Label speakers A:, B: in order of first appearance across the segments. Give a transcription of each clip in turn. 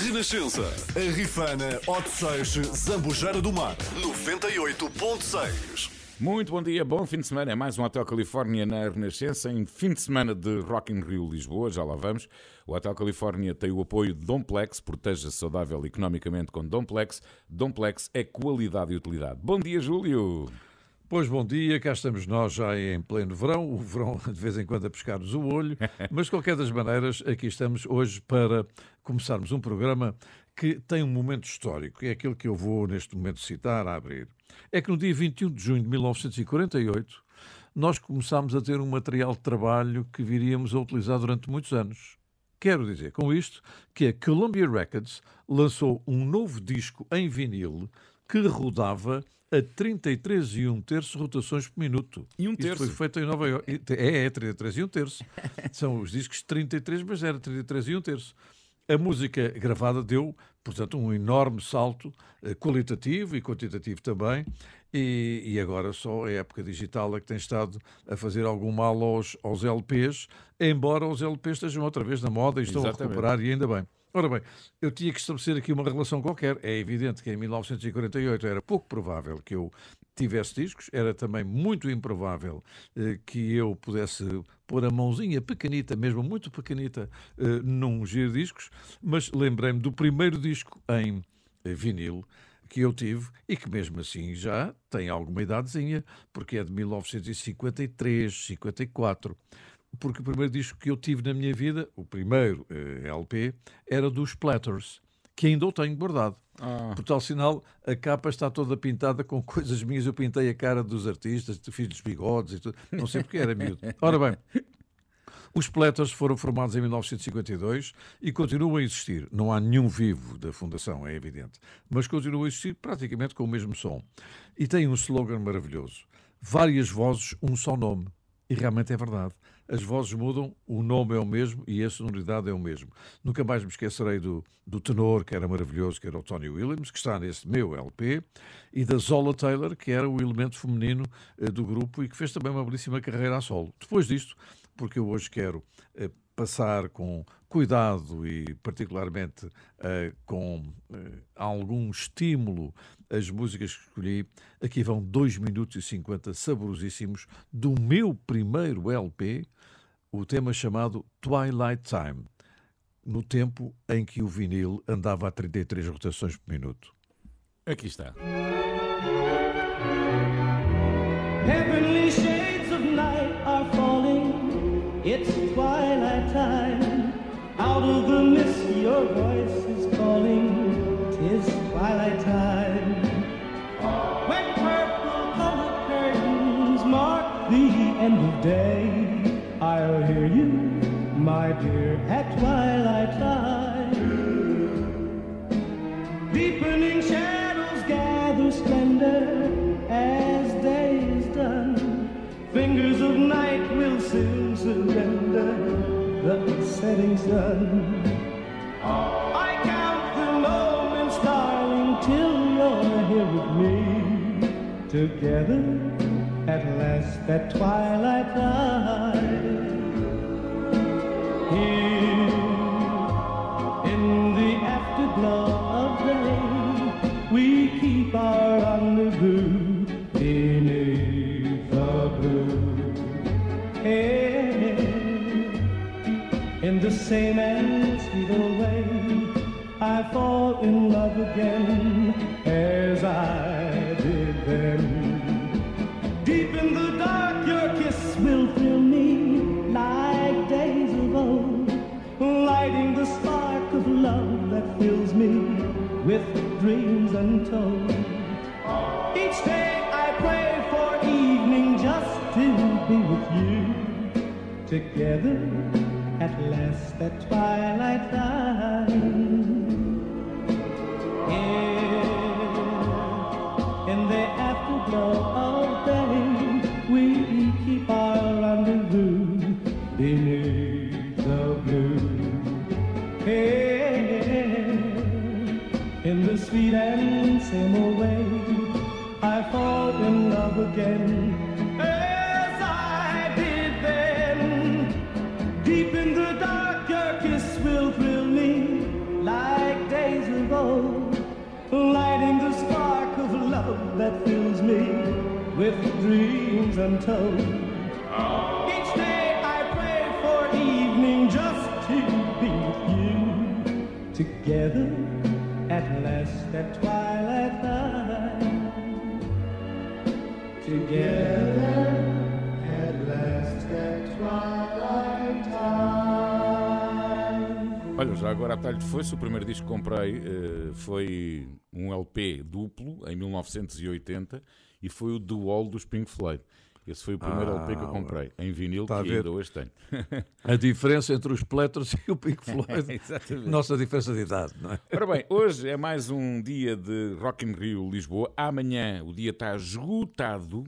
A: Renascença, a Rifana, Odisseixe, Zambujeira do Mar, 98.6.
B: Muito bom dia, bom fim de semana. É mais um Hotel Califórnia na Renascença, em fim de semana de Rock in Rio Lisboa, já lá vamos. O Hotel Califórnia tem o apoio de Domplex, proteja-se saudável economicamente com Domplex. Domplex é qualidade e utilidade. Bom dia, Júlio.
C: Pois bom dia, cá estamos nós já em pleno verão, o verão de vez em quando a pescar-nos o olho, mas de qualquer das maneiras, aqui estamos hoje para começarmos um programa que tem um momento histórico, é aquele que eu vou neste momento citar, a abrir. É que no dia 21 de junho de 1948 nós começámos a ter um material de trabalho que viríamos a utilizar durante muitos anos. Quero dizer com isto que a Columbia Records lançou um novo disco em vinil que rodava a 33 e 1 terço rotações por minuto.
B: E um terço?
C: Isto foi feito em Nova York. É, é 33 e 1 terço. São os discos de 33, mas era 33 e 1 terço. A música gravada deu, portanto, um enorme salto eh, qualitativo e quantitativo também. E, e, agora só a época digital é que tem estado a fazer algum mal aos, aos LPs, embora os LPs estejam outra vez na moda e estão Exatamente. a recuperar, e ainda bem. Ora bem, eu tinha que estabelecer aqui uma relação qualquer. É evidente que em 1948 era pouco provável que eu tivesse discos, era também muito improvável eh, que eu pudesse pôr a mãozinha pequenita, mesmo muito pequenita, eh, num giro discos, mas lembrei-me do primeiro disco em eh, vinil que eu tive e que mesmo assim já tem alguma idadezinha, porque é de 1953, 54 porque o primeiro disco que eu tive na minha vida, o primeiro eh, LP, era dos Platters, que ainda o tenho guardado. Ah. Por tal sinal, a capa está toda pintada com coisas minhas. Eu pintei a cara dos artistas, fiz os bigodes e tudo. Não sei porque era miúdo. Ora bem, os Platters foram formados em 1952 e continuam a existir. Não há nenhum vivo da fundação, é evidente. Mas continuam a existir praticamente com o mesmo som. E tem um slogan maravilhoso. Várias vozes, um só nome. E realmente é verdade as vozes mudam, o nome é o mesmo e a sonoridade é o mesmo. Nunca mais me esquecerei do, do tenor, que era maravilhoso, que era o Tony Williams, que está nesse meu LP, e da Zola Taylor, que era o elemento feminino uh, do grupo e que fez também uma belíssima carreira a solo. Depois disto, porque eu hoje quero uh, passar com cuidado e, particularmente, uh, com algum estímulo as músicas que escolhi. Aqui vão 2 minutos e 50 saborosíssimos do meu primeiro LP, o tema chamado Twilight Time, no tempo em que o vinil andava a 33 rotações por minuto.
B: Aqui está.
D: Heavenly shades of night are falling. It's twilight time. Out of the mist, your voice is calling. Tis twilight time. When purple colored curtains mark the end of day. I'll hear you, my dear, at twilight time. The setting sun. I count the moments, darling, till you're here with me. Together at last at twilight time. Here in the afterglow of day, we keep our rendezvous the same and sweet old way, I fall in love again as I did then. Deep in the dark, your kiss will thrill me like days of old, lighting the spark of love that fills me with dreams untold. Each day I pray for evening just to be with you. Together at twilight time. Here in the afterglow of day, we keep our rendezvous beneath the blue. Here in the sweet and same way, I fall in love again. that fills me with dreams
B: untold. Já agora a talho de foice, o primeiro disco que comprei eh, foi um LP duplo, em 1980, e foi o Wall dos Pink Floyd. Esse foi o primeiro
C: Ah,
B: LP que eu comprei, em vinil, que ainda hoje tenho.
C: A diferença entre os Platters e o Pink Floyd. Nossa diferença de idade, não é?
B: Ora bem, hoje é mais um dia de Rock in Rio Lisboa. Amanhã o dia está esgotado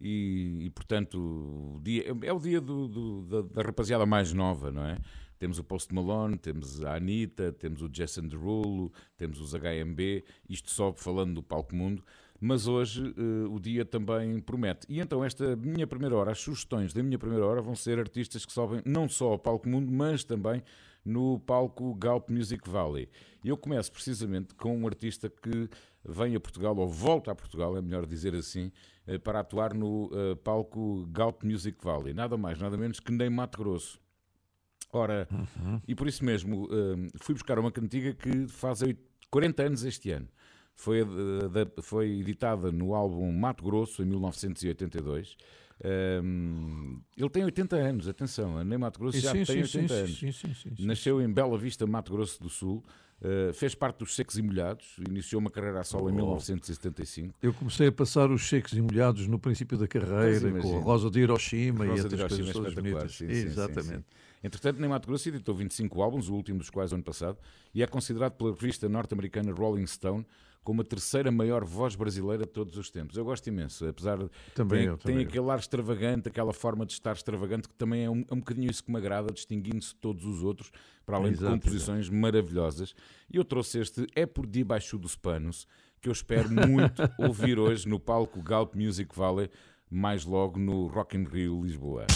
B: e, e, portanto, o dia, é o dia do- do- da, da rapaziada mais nova, não é? Temos o Post Malone, temos a Anitta, temos o Jason Derulo, temos os HMB, isto só falando do palco mundo. Mas hoje eh, o dia também promete. E então, esta minha primeira hora, as sugestões da minha primeira hora vão ser artistas que sobem não só ao palco mundo, mas também no palco Galp Music Valley. Eu começo precisamente com um artista que vem a Portugal, ou volta a Portugal, é melhor dizer assim, eh, para atuar no eh, palco Galp Music Valley. Nada mais, nada menos que nem Mato Grosso. Ora, e por isso mesmo eh, fui buscar uma cantiga que faz oit- 40 anos este ano. Foi, eh, da- foi editada no álbum Mato Grosso em 1982. Um, ele tem 80 anos, atenção, a Nem Mato Grosso já
C: sim,
B: tem
C: sim,
B: 80
C: sim,
B: anos.
C: sim, sim, sim, sim.
B: Nasceu em Bela Vista, Mato Grosso do Sul. Uh, fez parte dos Secos e Molhados. Iniciou uma carreira a solo em
C: Oh.
B: 1975.
C: Eu comecei a passar os cheques e molhados no princípio da carreira, com a Rosa de Hiroshima e
B: Rosa de
C: outras
B: Hiroshima
C: coisas todas
B: espetacular,
C: bonitas. Exatamente.
B: Entretanto, nem Mato Grosso editou 25 álbuns, o último dos quais ano passado, e é considerado pela revista norte-americana Rolling Stone como a terceira maior voz brasileira de todos os tempos. Eu gosto imenso, apesar de
C: Também
B: tem,
C: eu,
B: tem
C: também eu.
B: aquele ar extravagante, aquela forma de estar extravagante, que também é um, é um bocadinho isso que me agrada, distinguindo-se de todos os outros, para além de
C: Exato,
B: composições maravilhosas. E eu trouxe este É por Debaixo dos Panos, que eu espero muito ouvir hoje no palco Galp Music Valley, mais logo no Rock in Rio Lisboa.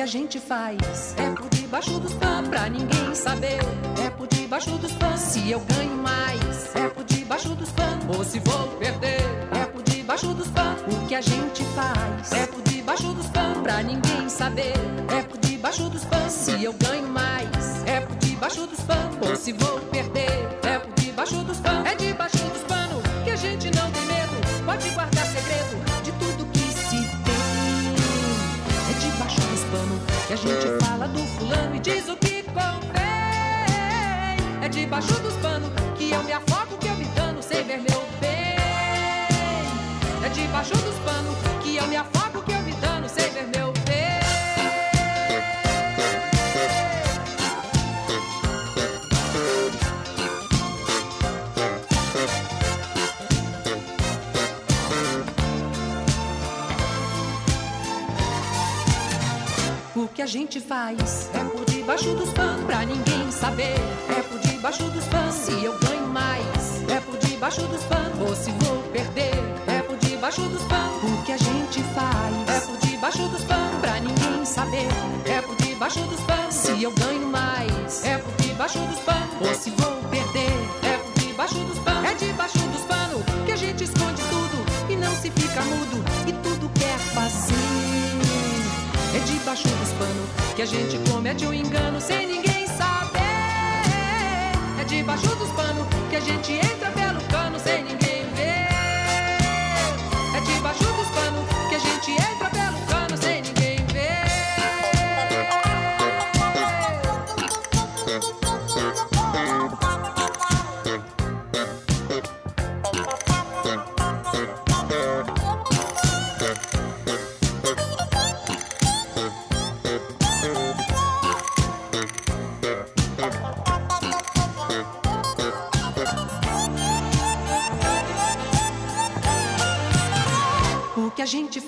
E: Que a gente faz é por debaixo dos panos pra ninguém saber. É por debaixo dos panos se eu ganho mais. É por debaixo dos panos ou se vou perder. É por debaixo dos panos o que a gente faz. É por debaixo dos panos pra ninguém saber. É por debaixo dos panos se eu ganho mais. É por debaixo dos panos ou se vou perder. É por debaixo dos panos. É debaixo dos Debaixo dos panos que eu me afogo, que eu me dano sem ver meu bem. É debaixo dos panos que eu me afogo, que a gente faz é por debaixo dos panos pra ninguém saber. É por debaixo dos panos se eu ganho mais. É por debaixo dos panos ou se vou perder. É por debaixo dos panos o que a gente faz. É por debaixo dos panos pra ninguém saber. É por debaixo dos panos se eu ganho mais. É por debaixo dos panos ou se vou perder. É por debaixo dos panos. É debaixo dos panos que a gente esconde tudo e não se fica mudo e tudo quer fazer. É debaixo dos panos que a gente comete um engano sem ninguém saber. É debaixo dos panos que a gente entra pelo cano sem ninguém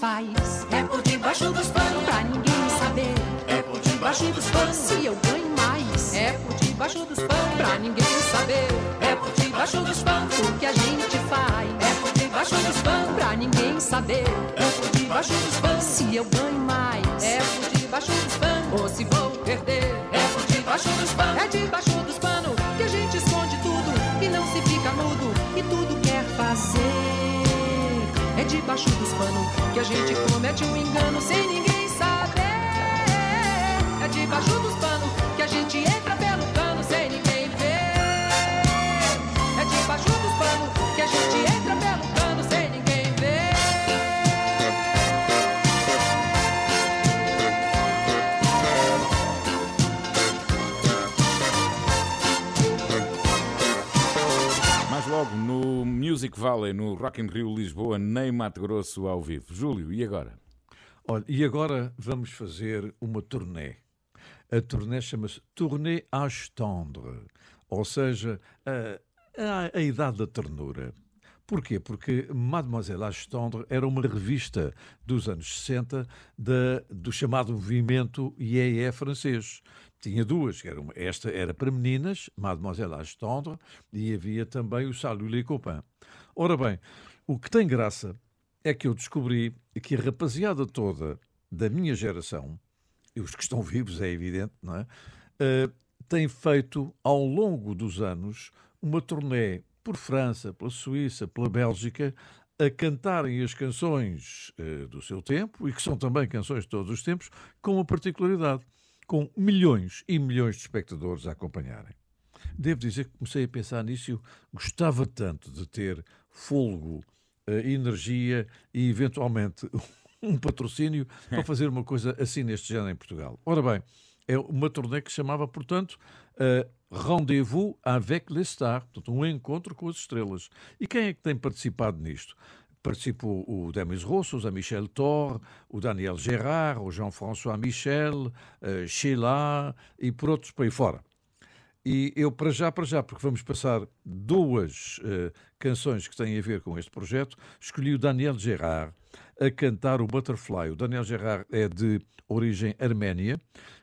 E: faz é por debaixo dos panos pra ninguém saber. É por debaixo dos panos se eu ganho mais. É por debaixo dos panos, pra ninguém saber. É por debaixo dos panos, o que a gente faz. É por debaixo dos panos, pra ninguém saber. É por debaixo dos panos, se eu ganho mais. É por debaixo dos panos, ou se vou perder. É por debaixo dos panos, é debaixo debaixo dos panos que a gente comete um engano sem ninguém saber. É debaixo dos panos que a gente entra
B: Music Valley, no Rock in Rio Lisboa, nem Mato Grosso ao vivo. Júlio, e agora?
C: Olha, e agora vamos fazer uma turnê. A turnê chama-se Tournée Âge Tendre, ou seja, a, a, a idade da ternura. Porquê? Porque Mademoiselle Âge Tendre era uma revista dos anos 60 da, do chamado movimento IEE francês. Tinha duas, era uma- esta era para meninas, Mademoiselle Tendre, e havia também o Salut les Copains. Ora bem, o que tem graça é que eu descobri que a rapaziada toda da minha geração, e os que estão vivos, é evidente, não é? Eh, tem feito ao longo dos anos uma turnê por França, pela Suíça, pela Bélgica, a cantarem as canções eh, do seu tempo, e que são também canções de todos os tempos, com uma particularidade, com milhões e milhões de espectadores a acompanharem. Devo dizer que comecei a pensar nisso e gostava tanto de ter fôlego, eh, energia e, eventualmente, um patrocínio para fazer uma coisa assim neste género em Portugal. Ora bem, é uma turnê que chamava, portanto, eh, Rendez-vous avec les stars, portanto, um encontro com as estrelas. E quem é que tem participado nisto? Participou o Demis Roussos, a Michel Thor, o Daniel Gerard, o Jean-François Michel, eh, Sheila e por outros para aí fora. E eu, para já, para já, porque vamos passar duas eh, canções que têm a ver com este projeto, escolhi o Daniel Gerard a cantar o Butterfly. O Daniel Gerard é de origem arménia,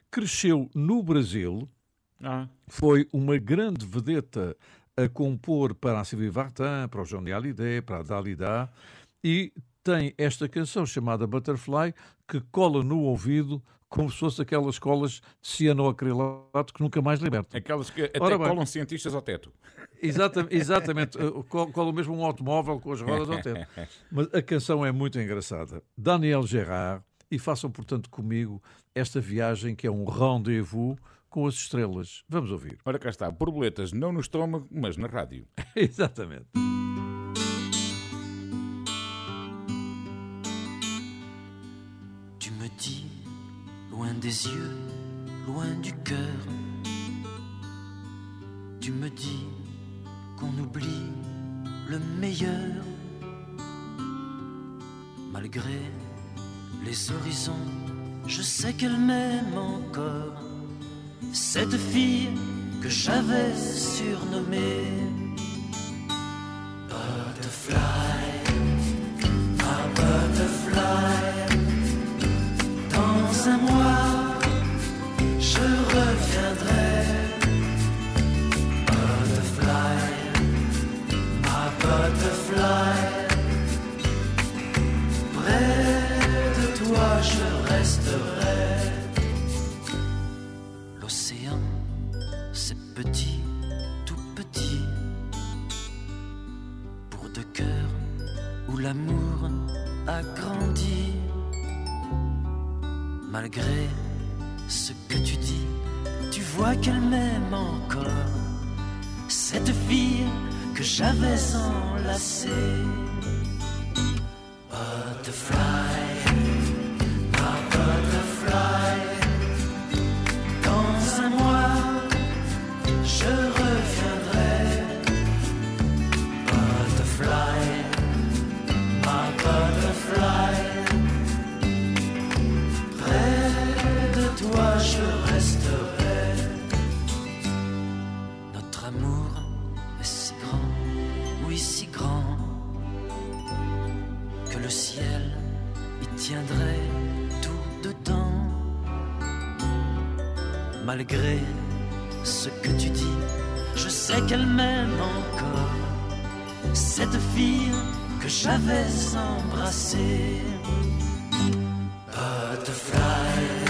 C: cresceu no Brasil,
B: Ah,
C: foi uma grande vedeta a compor para a Sylvie Vartan, para o Johnny Hallyday, para a Dalida e tem esta canção chamada Butterfly que cola no ouvido como se fosse aquelas colas de cianoacrilato que nunca mais libertam.
B: aquelas que até
C: Ora bem.
B: colam cientistas ao teto.
C: Exata- exatamente, eh, co- cola mesmo um automóvel com as rodas ao teto. Mas a canção é muito engraçada. Daniel Gerard, e façam, portanto, comigo esta viagem que é um rendezvous com as estrelas. Vamos ouvir.
B: Ora cá está, borboletas não no estômago, mas na rádio.
C: Exatamente.
F: Tu me dis, loin des yeux, loin du cœur. Tu me dis qu'on oublie le meilleur. Malgré les horizons, je sais qu'elle m'aime encore. Cette fille que j'avais surnommée sans lasser. Que j'avais embrassée. Butterfly,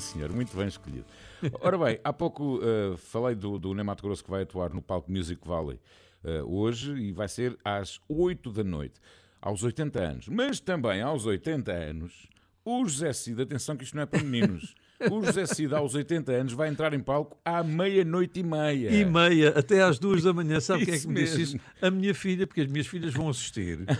B: sim senhor, muito bem escolhido. Ora bem, há pouco eh, falei do, do Ney Mato Grosso que vai atuar no palco Music Valley eh, hoje e vai ser às 8 da noite, aos 80 anos. Mas também aos 80 anos, o José Cid, atenção que isto não é para meninos, o José Cid aos 80 anos vai entrar em palco à meia-noite e meia.
C: E meia, até às duas da manhã. Sabe quem é que me disse
B: mesmo.
C: isso? A minha filha, porque as minhas filhas vão assistir.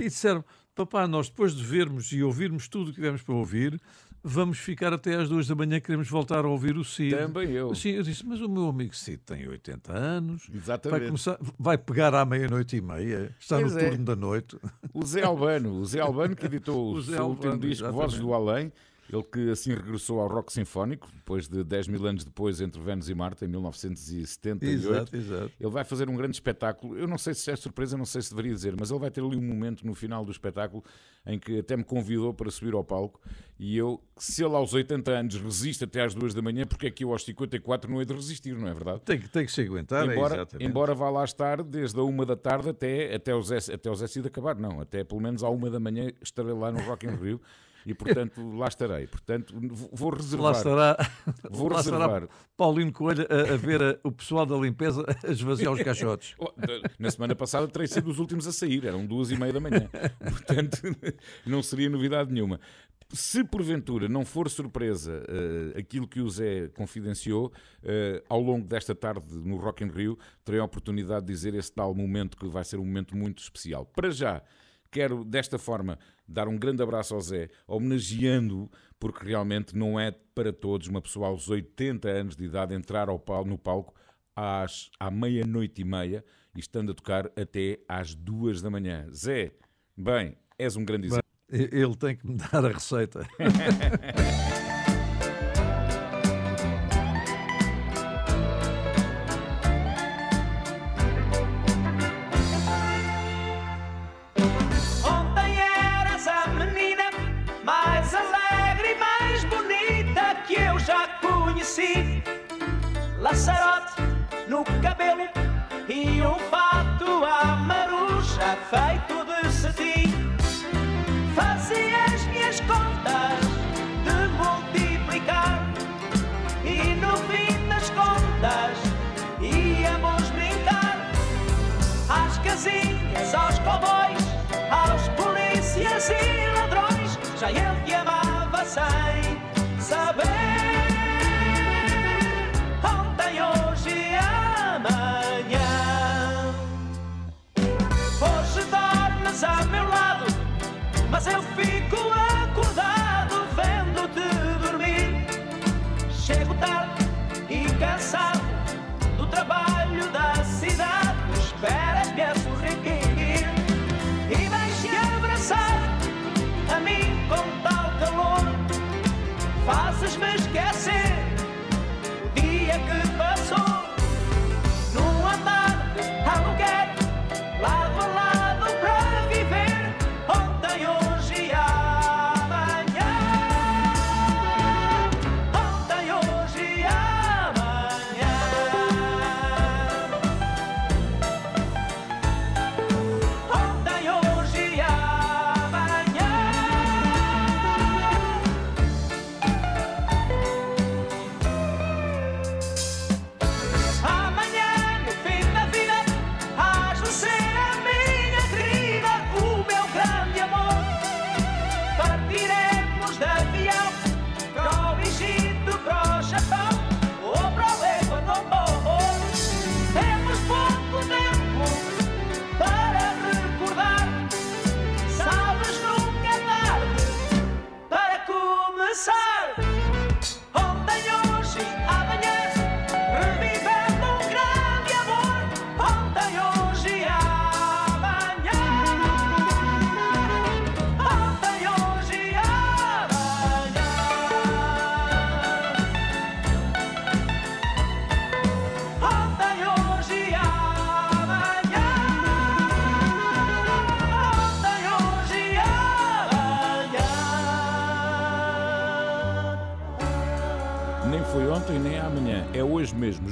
C: E disseram: Papá, nós depois de vermos e ouvirmos tudo o que tivemos para ouvir, vamos ficar até às duas da manhã, queremos voltar a ouvir o Cid.
B: Também eu.
C: Sim, eu disse: Mas o meu amigo Cid tem 80 anos, vai,
B: Exatamente.
C: começar, vai pegar à meia-noite e meia, está
B: Pois
C: no
B: é.
C: turno da noite.
B: O Zé Albano, o Zé Albano que editou o,
C: O
B: seu último
C: Albano,
B: disco
C: exatamente.
B: Vozes do Além, ele que assim regressou ao rock sinfónico, depois de 10 mil anos depois, entre Vênus e Marte, em 1978.
C: Exato, exato.
B: Ele vai fazer um grande espetáculo. Eu não sei se é surpresa, não sei se deveria dizer, mas ele vai ter ali um momento no final do espetáculo em que até me convidou para subir ao palco. E eu, se ele aos 80 anos resiste até às 2 da manhã, porque é que eu aos 54 não hei de resistir, não é verdade?
C: Tem, que- tem que se aguentar, é
B: embora,
C: exatamente.
B: embora vá lá estar desde a uma da tarde até, até, o Zé, até o Zé Cid acabar, não, até pelo menos à uma da manhã estarei lá no Rock in Rio e portanto lá estarei. Portanto, vou- reservar.
C: Lá estará,
B: Vou
C: lá estará
B: reservar.
C: Paulinho Coelho a, a ver a- o pessoal da limpeza a esvaziar os caixotes.
B: Oh, Na semana passada terei sido os últimos a sair, eram duas e meia da manhã. Portanto, não seria novidade nenhuma. Se porventura não for surpresa eh, aquilo que o Zé confidenciou, eh, ao longo desta tarde no Rock in Rio, terei a oportunidade de dizer esse tal momento que vai ser um momento muito especial. Para já, quero desta forma dar um grande abraço ao Zé, homenageando-o, porque realmente não é para todos uma pessoa aos 80 anos de idade entrar ao pal- no palco às, à meia-noite e meia e estando a tocar até às duas da manhã. Zé, bem, és um grande exemplo.
C: Ele tem que me dar a receita.
G: no cabelo e um fato à maruja feito de cetim. Fazia as minhas contas de multiplicar e no fim das contas íamos brincar às casinhas, aos cowboys, aos polícias e ladrões. Já ele te amava sem saber. A meu lado, mas eu fico acordado vendo-te dormir. Chego tarde e cansado do trabalho da cidade. Esperas-me a sorrir e vais-te abraçar a mim com tal calor. Fazes-me esquecer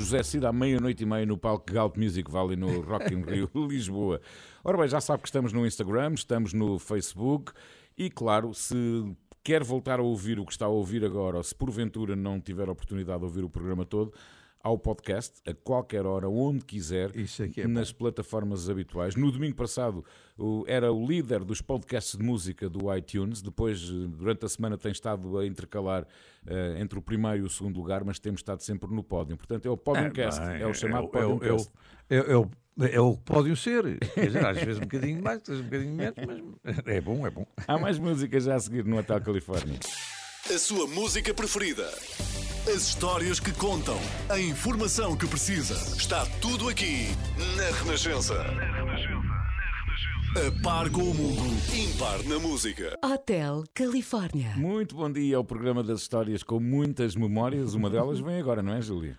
B: José Cida, à meia-noite e meia, no palco Galt Music Valley, no Rock in Rio, Lisboa. Ora bem, já sabe que estamos no Instagram, estamos no Facebook e, claro, se quer voltar a ouvir o que está a ouvir agora, ou se porventura não tiver a oportunidade de ouvir o programa todo, ao podcast, a qualquer hora, onde quiser,
C: é é
B: nas plataformas habituais. No domingo passado o- era o líder dos podcasts de música do iTunes, depois, eh, durante a semana, tem estado a intercalar eh, entre o primeiro e o segundo lugar, mas temos estado sempre no pódio. Portanto, é o Podiumcast,
C: bem,
B: é, o chamado
C: é o- é o-
B: Podiumcast.
C: É, é o, é que podem ser. Quer dizer, às vezes um bocadinho mais, às vezes um bocadinho menos, mas é bom, é bom.
B: Há mais músicas já a seguir no Hotel Califórnia.
A: A sua música preferida. As histórias que contam. A informação que precisa. Está tudo aqui na Renascença. A par com o mundo, impar na música.
E: Hotel Califórnia.
B: Muito bom dia ao programa das histórias com muitas memórias. Uma delas vem agora, não é, Júlia?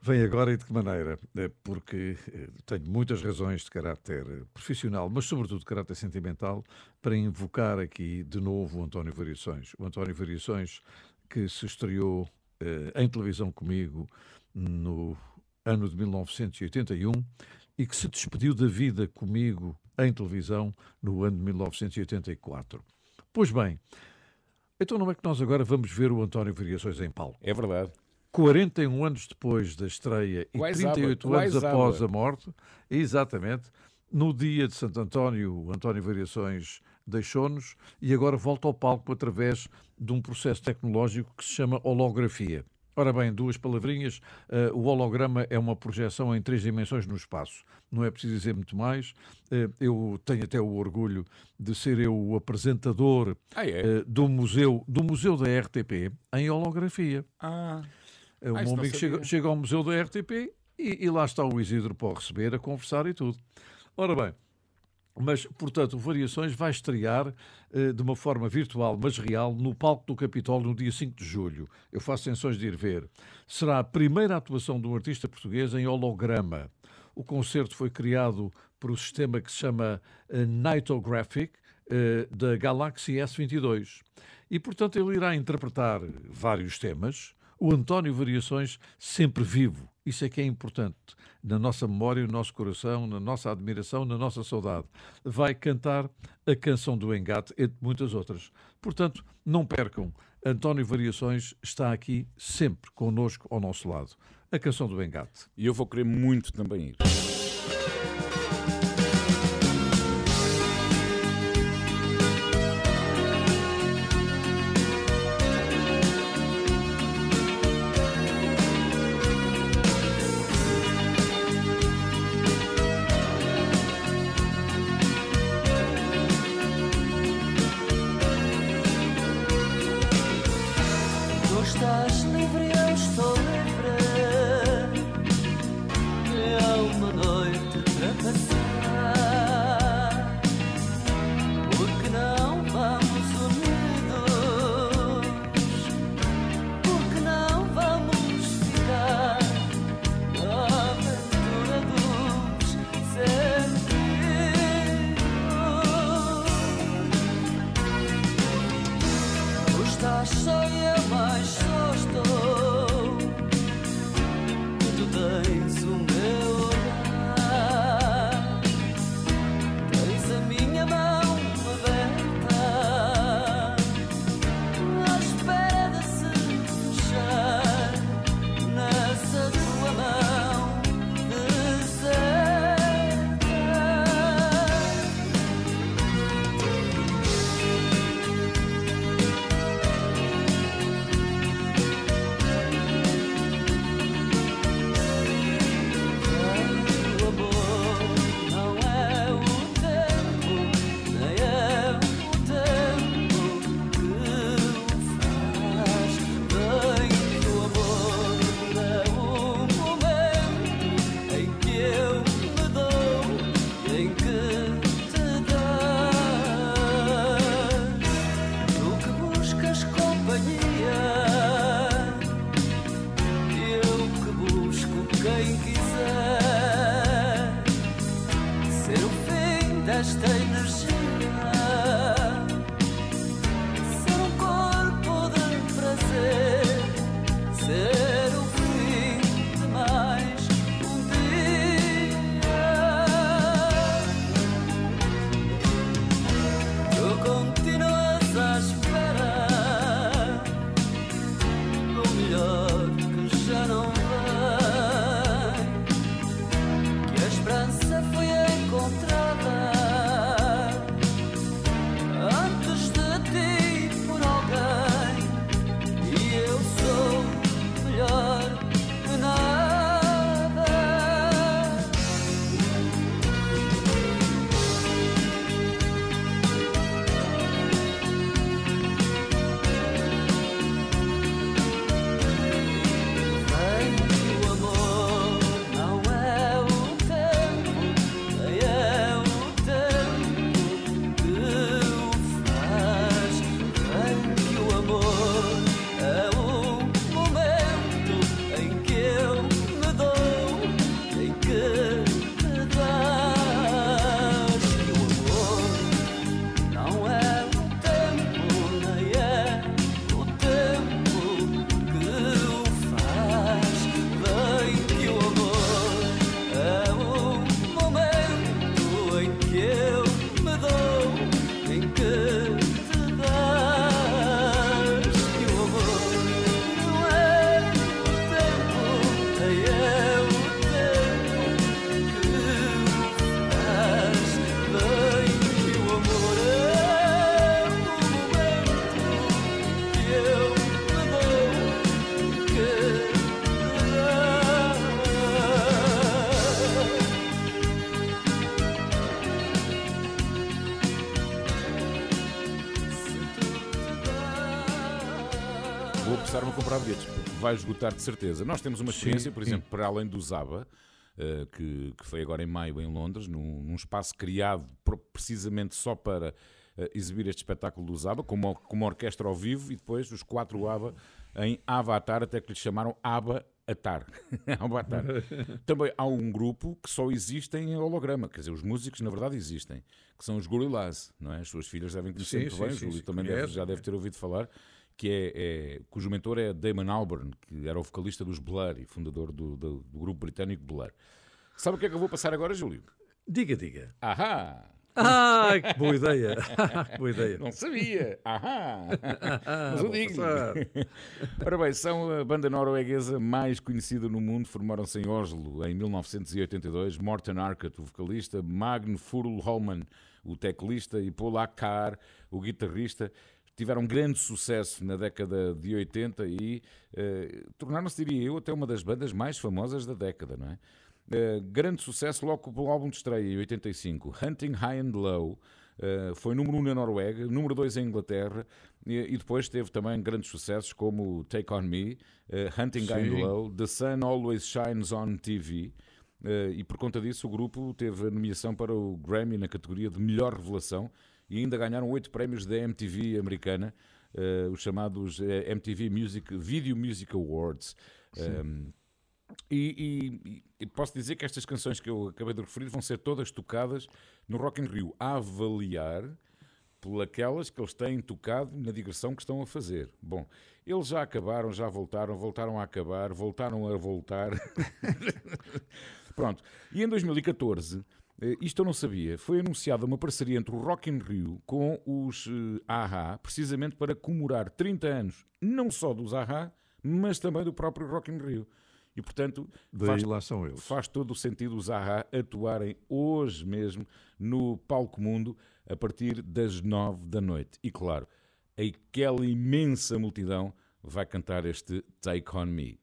C: Vem agora e de que maneira? É Porque eh, tenho muitas razões de caráter eh, profissional, mas sobretudo de caráter sentimental, para invocar aqui de novo o António Variações. O António Variações que se estreou eh, em televisão comigo no ano de 1981 e que se despediu da vida comigo em televisão no ano de 1984. Pois bem, então não é que nós agora vamos ver o António Variações em palco?
B: É verdade.
C: 41 anos depois da estreia e
B: Quais
C: 38
B: aba,
C: anos
B: quais
C: após a morte, exatamente, no dia de Santo António, o António Variações deixou-nos e agora volta ao palco através de um processo tecnológico que se chama holografia. Ora bem, duas palavrinhas, eh, o holograma é uma projeção em três dimensões no espaço. Não é preciso dizer muito mais. Eh, eu tenho até o orgulho de ser eu o apresentador
B: Ah, é?
C: eh, do museu do museu da RTP em holografia.
B: Ah,
C: O
B: Ah,
C: meu amigo chega, chega ao museu da RTP e, e lá está o Isidro para o receber, a conversar e tudo. Ora bem, mas, portanto, Variações vai estrear eh, de uma forma virtual, mas real, no palco do Capitólio no dia 5 de julho. Eu faço tensões de ir ver. Será a primeira atuação de um artista português em holograma. O concerto foi criado por um sistema que se chama eh, Nightographic, eh, da Galaxy S22. E, portanto, ele irá interpretar vários temas. O António Variações sempre vivo. Isso é que é importante. Na nossa memória, no nosso coração, na nossa admiração, na nossa saudade. Vai cantar a canção do Engate, entre muitas outras. Portanto, não percam. António Variações está aqui sempre connosco ao nosso lado. A canção do Engate.
B: e eu vou querer muito também ir. Vai esgotar de certeza. Nós temos uma experiência, por
C: sim.
B: exemplo, para além do Zaba, eh, que, que foi agora em maio em Londres, num, num espaço criado precisamente só para eh, exibir este espetáculo do Zaba, com uma, orquestra ao vivo, e depois os quatro ABBA em Avatar, até que lhes chamaram ABBA Atar. Avatar. Também há um grupo que só existe em holograma, quer dizer, os músicos na verdade existem, que são os Gorillaz, não é? As suas filhas devem conhecer muito bem, o Júlio também deve- já deve ter ouvido falar, que é, é- cujo mentor é Damon Albarn, que era o vocalista dos Blur e fundador do, do- do grupo britânico Blur. Sabe o que é que eu vou passar agora, Júlio?
C: Diga, diga.
B: Ahá!
C: Ah, que boa ideia. que boa ideia.
B: Não sabia! Ahá! Mas eu digo. Ora bem, são a banda norueguesa mais conhecida no mundo. Formaram-se em Oslo em 1982. Morten Arkat, o vocalista, Magne Furl Holman, o teclista, e Paul Akkar, o guitarrista. Tiveram grande sucesso na década de 80 e eh, tornaram-se, diria eu, até uma das bandas mais famosas da década, não é? Eh, grande sucesso logo com o álbum de estreia, em 85, Hunting High and Low. eh, foi número 1 um na Noruega, número 2 em Inglaterra e, e depois teve também grandes sucessos como Take On Me, eh, Hunting High and
C: Sim.
B: Low, The Sun Always Shines On TV. eh, e por conta disso o grupo teve a nomeação para o Grammy na categoria de melhor revelação e ainda ganharam oito prémios da MTV americana, eh, os chamados eh, MTV Music Video Music Awards. Um, e, e- e posso dizer que estas canções que eu acabei de referir vão ser todas tocadas no Rock in Rio, a avaliar por aquelas que eles têm tocado na digressão que estão a fazer. Bom, eles já acabaram, já voltaram, voltaram a acabar, voltaram a voltar. Pronto. E em 2014, eh, isto eu não sabia, foi anunciada uma parceria entre o Rock in Rio com os eh, AHA, precisamente para comemorar 30 anos, não só dos AHA, mas também do próprio Rock in Rio. E, portanto, faz, faz todo o sentido os AHA atuarem hoje mesmo no Palco Mundo a partir das 9 da noite. E, claro, aquela imensa multidão vai cantar este Take On Me.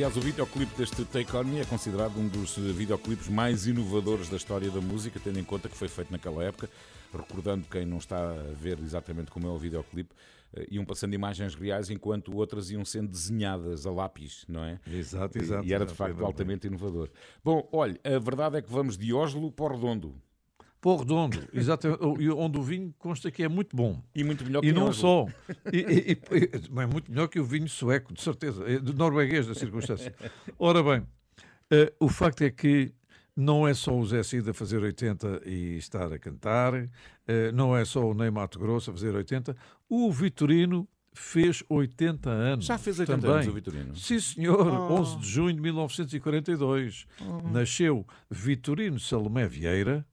B: Aliás, o videoclipe deste Take On Me é considerado um dos videoclipes mais inovadores da história da música, tendo em conta que foi feito naquela época, recordando quem não está a ver exatamente como é o videoclipe, eh, iam passando imagens reais enquanto outras iam sendo desenhadas a lápis, não é?
C: Exato, exato.
B: E era de facto
C: exato.
B: altamente inovador. Bom, olha, a verdade é que vamos de Oslo para o Redondo.
C: Pô Redondo, exatamente, onde o vinho consta que é muito bom.
B: E muito melhor que
C: E não só. E, e- e- mas é muito melhor que o vinho sueco, de certeza. É de norueguês, da circunstância. Ora bem, eh, o facto é que não é só o Zé Cid a fazer 80 e estar a cantar, eh, não é só o Ney Mato Grosso a fazer 80, o Vitorino fez 80 anos.
B: Já fez 80
C: também.
B: anos o Vitorino?
C: Sim, senhor. 11 de junho de 1942. Nasceu Vitorino Salomé Vieira,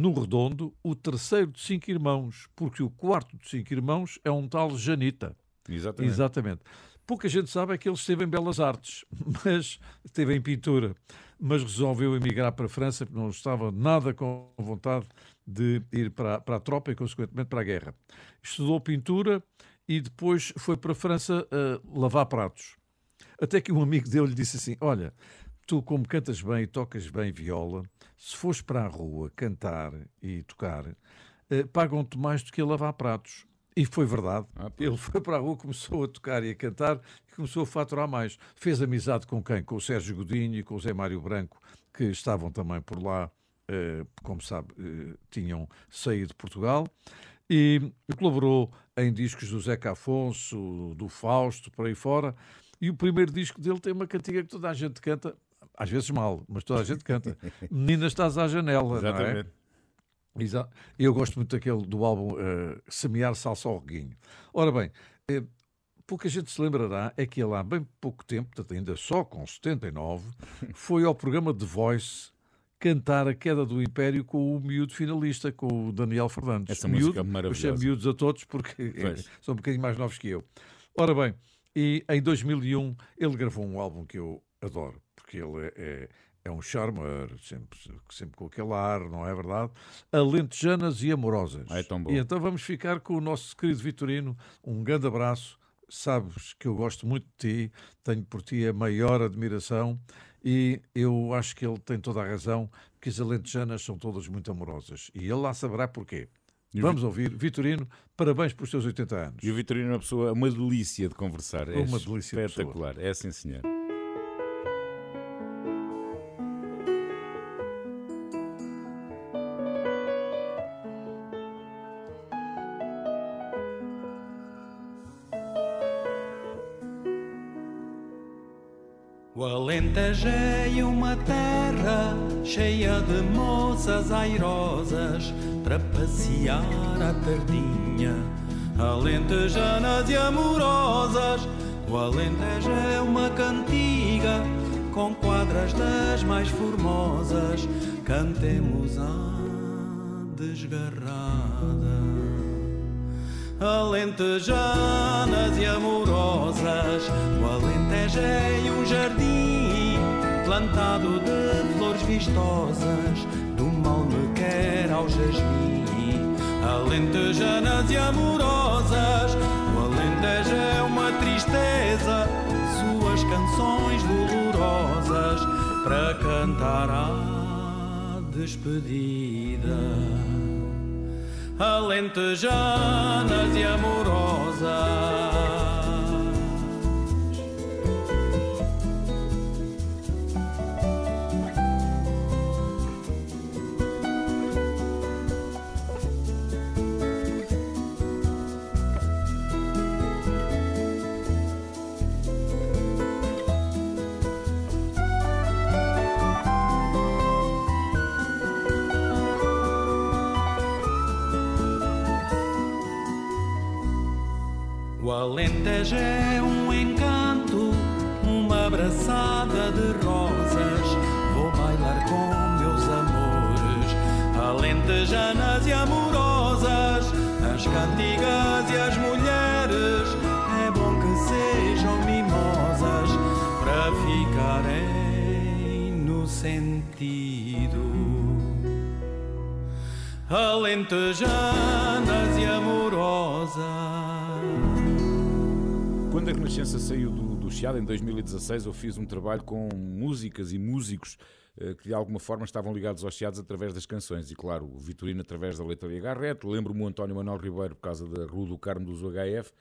C: no Redondo, o terceiro de cinco irmãos, porque o quarto de cinco irmãos é um tal Janita.
B: Exatamente.
C: Exatamente. Pouca gente sabe é que ele esteve em Belas Artes, mas esteve em pintura, mas resolveu emigrar para a França porque não estava nada com vontade de ir para, para a tropa e, consequentemente, para a guerra. Estudou pintura e depois foi para a França a lavar pratos. Até que um amigo dele lhe disse assim: Olha, tu, como cantas bem e tocas bem viola, se fores para a rua cantar e tocar, eh, pagam-te mais do que a lavar pratos. E foi verdade.
B: Ah.
C: Ele foi para a rua, começou a tocar e a cantar e começou a faturar mais. Fez amizade com quem? Com o Sérgio Godinho e com o Zé Mário Branco, que estavam também por lá, eh, como sabe, eh, tinham saído de Portugal. E colaborou em discos do Zeca Afonso, do Fausto, por aí fora. E o primeiro disco dele tem uma cantiga que toda a gente canta, às vezes mal, mas toda a gente canta. Menina, estás à janela, não é?
B: Exatamente.
C: Exato. Eu gosto muito daquele do álbum eh, Semear Salsa ao Reguinho. Ora bem, eh, pouca gente se lembrará é que ele há bem pouco tempo, portanto ainda só com 79, foi ao programa The Voice cantar a queda do Império com o miúdo finalista, com o Daniel Fernandes.
B: Essa
C: miúdo,
B: música
C: Eu chamo
B: maravilhosa.
C: miúdos a todos porque
B: Pois.
C: são um bocadinho mais novos que eu. Ora bem, e em 2001 ele gravou um álbum que eu adoro, porque ele é, é, é um charmer, sempre, sempre com aquele ar, não é verdade? Alentejanas e amorosas.
B: Ah, é tão bom.
C: E então vamos ficar com o nosso querido Vitorino. Um grande abraço. Sabes que eu gosto muito de ti, tenho por ti a maior admiração e eu acho que ele tem toda a razão que as alentejanas são todas muito amorosas. E ele lá saberá porquê. Vamos ouvir. Vitorino, parabéns pelos teus 80 anos.
B: E o Vitorino é uma pessoa, uma delícia de conversar. É
C: Uma delícia de
B: espetacular. É sim, senhor.
H: Cheia de moças airosas para passear à tardinha. Alentejanas e amorosas, o Alentejo é uma cantiga com quadras das mais formosas. Cantemos a desgarrada. Alentejanas e amorosas, o Alentejo é um jardim plantado de vistosas, do mal me quer ao jasmim. Alentejanas e amorosas, o Alentejo é uma tristeza, suas canções dolorosas para cantar a despedida alentejanas e amorosas. O Alentejo é um encanto, uma abraçada de rosas. Vou bailar com meus amores, alentejanas e amorosas, as cantigas e as mulheres. É bom que sejam mimosas para ficarem no sentido. Alentejanas e amorosas.
B: Renascença saiu do, do do Chiado, em 2016, eu fiz um trabalho com músicas e músicos eh, que de alguma forma estavam ligados aos Chiados através das canções. E claro, o Vitorino através da Letraria Garrett, lembro-me o António Manuel Ribeiro por causa da Rua do Carmo dos UHF,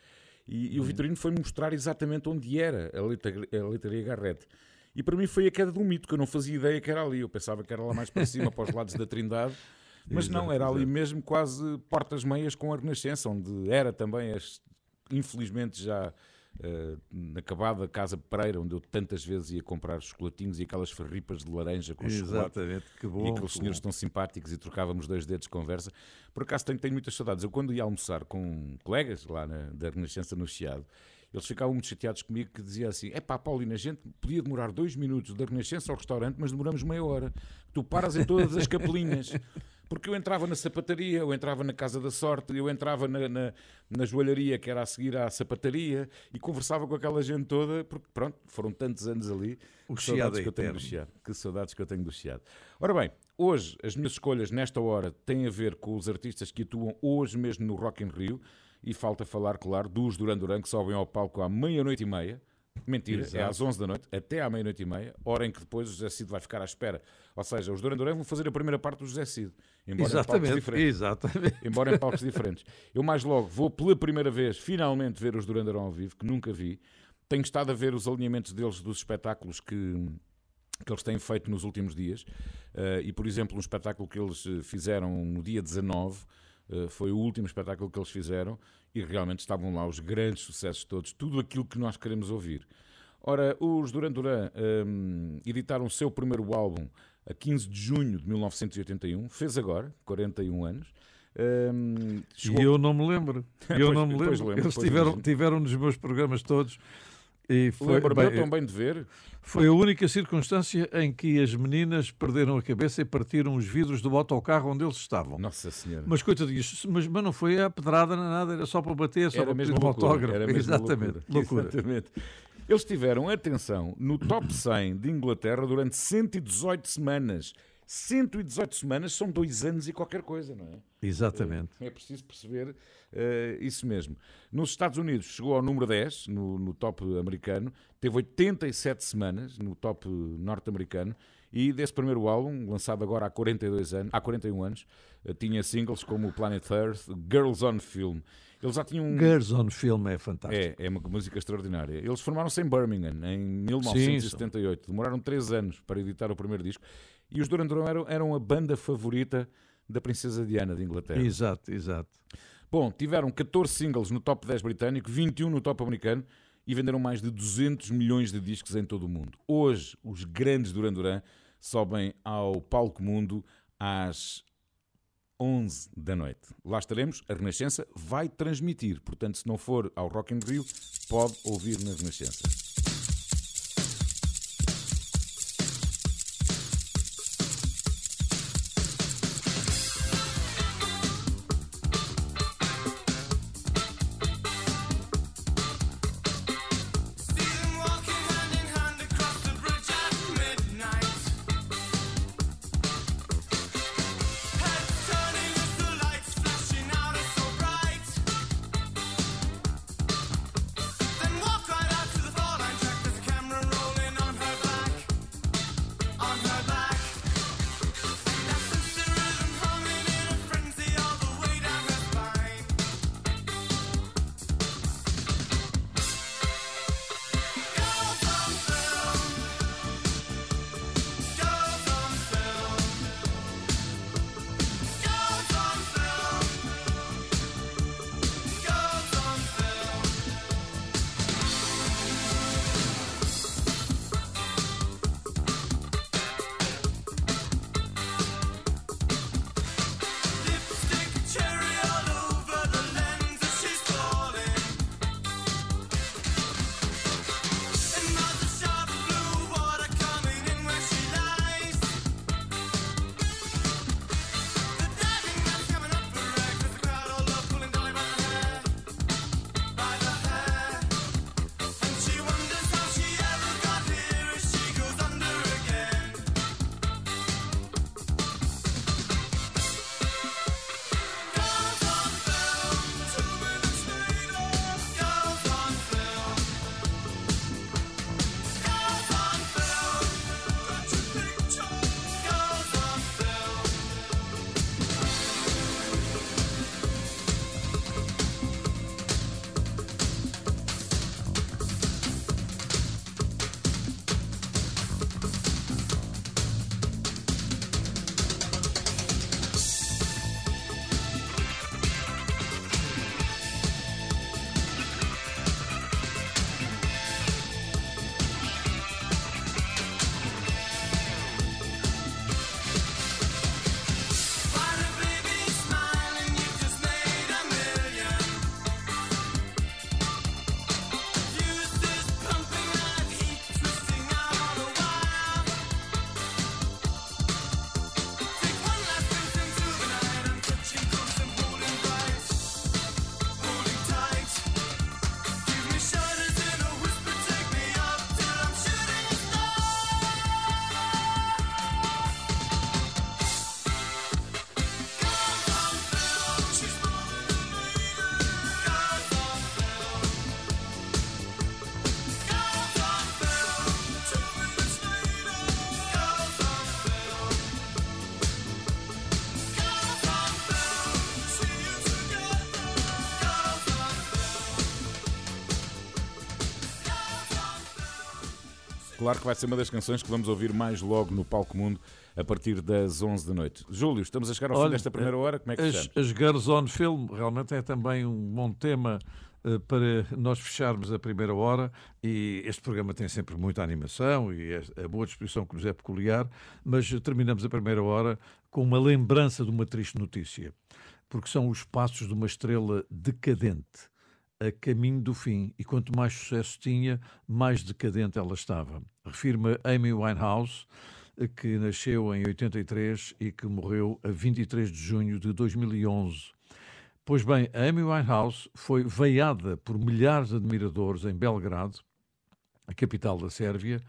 B: e, e o Vitorino foi mostrar exatamente onde era a Letraria, a Letraria Garrett. E para mim foi a queda de um mito, que eu não fazia ideia que era ali. Eu pensava que era lá mais para cima, para os lados da Trindade. Mas não, era ali mesmo quase portas meias com a Renascença, onde era também, as, infelizmente já uh, acabada Casa Pereira, onde eu tantas vezes ia comprar chocolatinhos e aquelas ferripas de laranja com
C: Exatamente,
B: chocolate.
C: que bom.
B: E aqueles senhores tão simpáticos e trocávamos dois dedos de conversa. Por acaso tenho, tenho muitas saudades. Eu quando ia almoçar com colegas lá na, da Renascença no Chiado, eles ficavam muito chateados comigo que dizia assim: é pá, Paulina, a gente podia demorar dois minutos da Renascença ao restaurante, mas demoramos meia hora. Tu paras em todas as capelinhas. Porque eu entrava na sapataria, eu entrava na Casa da Sorte, eu entrava na, na, na joalharia que era a seguir à sapataria e conversava com aquela gente toda, porque pronto, foram tantos anos ali.
C: O
B: que
C: Chiado
B: saudades
C: é
B: que eu tenho do. Chiado. Que saudades que eu tenho do Chiado. Ora bem, hoje as minhas escolhas nesta hora têm a ver com os artistas que atuam hoje mesmo no Rock in Rio e falta falar, claro, dos Duran Duran que sobem ao palco à meia-noite e meia. Mentira, é
C: Exato.
B: às 11 da noite, até à meia-noite e meia, hora em que depois o José Cid vai ficar à espera. Ou seja, os Duran Duran vão fazer a primeira parte do José Cid, embora em palcos
C: Exatamente,
B: diferentes
C: exatamente.
B: embora em palcos diferentes. Eu mais logo vou pela primeira vez finalmente ver os Duran Duran ao vivo, que nunca vi. Tenho estado a ver os alinhamentos deles dos espetáculos que, que eles têm feito nos últimos dias. Eh, e, por exemplo, um espetáculo que eles eh, fizeram no dia 19 eh, foi o último espetáculo que eles fizeram e realmente estavam lá os grandes sucessos todos, tudo aquilo que nós queremos ouvir. Ora, os Duran Duran hum, editaram o seu primeiro álbum a 15 de junho de 1981, fez agora, 41 anos. Hum, chegou-
C: E eu não me lembro. Eu
B: Pois-
C: não me lembro.
B: lembro,
C: Eles tiveram, tiveram nos meus programas todos. E foi,
B: Lembro-me
C: bem,
B: também de ver.
C: foi a única circunstância em que as meninas perderam a cabeça e partiram os vidros do autocarro onde eles estavam.
B: Nossa Senhora.
C: Mas coitadinhos, mas, mas não foi a pedrada nem nada, era só para bater, só
B: era
C: para
B: mesmo
C: pedir um
B: loucura,
C: autógrafo.
B: era mesmo
C: Exatamente, loucura.
B: Exatamente. Eles tiveram, atenção, no top 100 de Inglaterra durante 118 semanas. 118 semanas são dois anos e qualquer coisa, não é?
C: Exatamente.
B: É preciso perceber eh, isso mesmo. Nos Estados Unidos chegou ao número 10 no, no top americano, teve 87 semanas no top norte-americano e desse primeiro álbum, lançado agora há 42 anos, há 41 anos, eh, tinha singles como Planet Earth, Girls on Film. Eles já tinham
C: Girls on Film é fantástico.
B: é, é uma música extraordinária. Eles formaram-se em Birmingham em 1978. Demoraram três anos para editar o primeiro disco. E os Duran Duran eram, eram a banda favorita da Princesa Diana de Inglaterra.
C: Exato, exato.
B: Bom, tiveram 14 singles no top 10 britânico, 21 no top americano e venderam mais de 200 milhões de discos em todo o mundo. Hoje, os grandes Duran Duran sobem ao palco mundo às 11 da noite. Lá estaremos, a Renascença vai transmitir. Portanto, se não for ao Rock in Rio, pode ouvir na Renascença.
I: Claro que vai ser uma das canções que vamos ouvir mais logo no Palco Mundo a partir das 11 da noite. Júlio, estamos a chegar ao
C: Olha,
I: fim desta primeira hora, como é que
C: As,
I: estamos?
C: as Girls on Film realmente é também um bom tema eh, para nós fecharmos a primeira hora e este programa tem sempre muita animação e é- a boa disposição que nos é peculiar, mas terminamos a primeira hora com uma lembrança de uma triste notícia, porque são os passos de uma estrela decadente a caminho do fim e quanto mais sucesso tinha, mais decadente ela estava. Refirma Amy Winehouse, eh, que nasceu em 83 e que morreu a 23 de junho de 2011. Pois bem, a Amy Winehouse foi veiada por milhares de admiradores em Belgrado, a capital da Sérvia,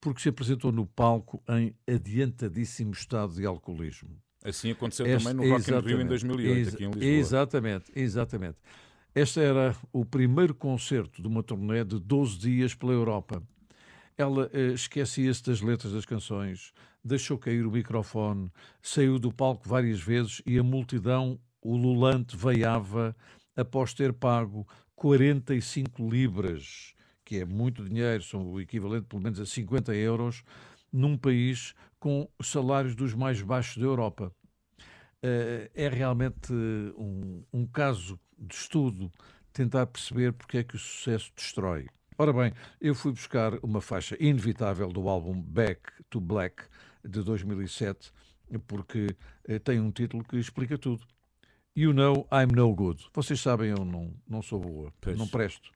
C: porque se apresentou no palco em adiantadíssimo estado de alcoolismo.
I: Assim aconteceu também no Rock in Rio em
C: exatamente.
I: 2008,
C: Exa-
I: aqui em Lisboa.
C: Exatamente, exatamente. Este era o primeiro concerto de uma turnê de 12 dias pela Europa. Ela eh, esquecia-se das letras das canções, deixou cair o microfone, saiu do palco várias vezes e a multidão ululante veiava após ter pago 45 libras, que é muito dinheiro, são o equivalente pelo menos a 50 euros, num país com salários dos mais baixos da Europa. Eh, é realmente eh, um, um caso de estudo tentar perceber porque é que o sucesso destrói. Ora bem, eu fui buscar uma faixa inevitável do álbum Back to Black de 2007, porque eh, tem um título que explica tudo. You know I'm no good. Vocês sabem, eu não, não sou boa,
I: Pois.
C: não presto.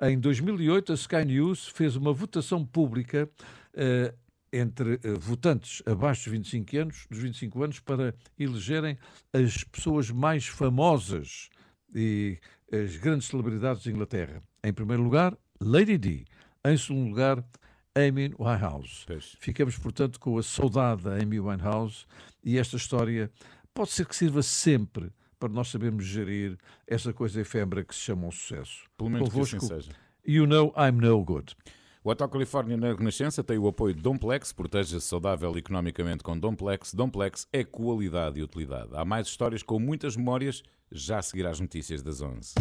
C: Em 2008, a Sky News fez uma votação pública eh, entre eh, votantes abaixo dos 25 anos, dos 25 anos para elegerem as pessoas mais famosas e as grandes celebridades de Inglaterra. Em primeiro lugar, Lady Di. Em segundo lugar, Amy Winehouse.
I: Pois.
C: Ficamos, portanto, com a saudade da Amy Winehouse e esta história pode ser que sirva sempre para nós sabermos gerir essa coisa efêmera que se chama o sucesso.
I: Pelo menos que assim
C: Convosco,
I: seja.
C: You know I'm no good.
I: O Hotel Califórnia na Renascença tem o apoio de Domplex, proteja-se saudável economicamente com Domplex. Domplex é qualidade e utilidade. Há mais histórias com muitas memórias, já a seguir às notícias das 11.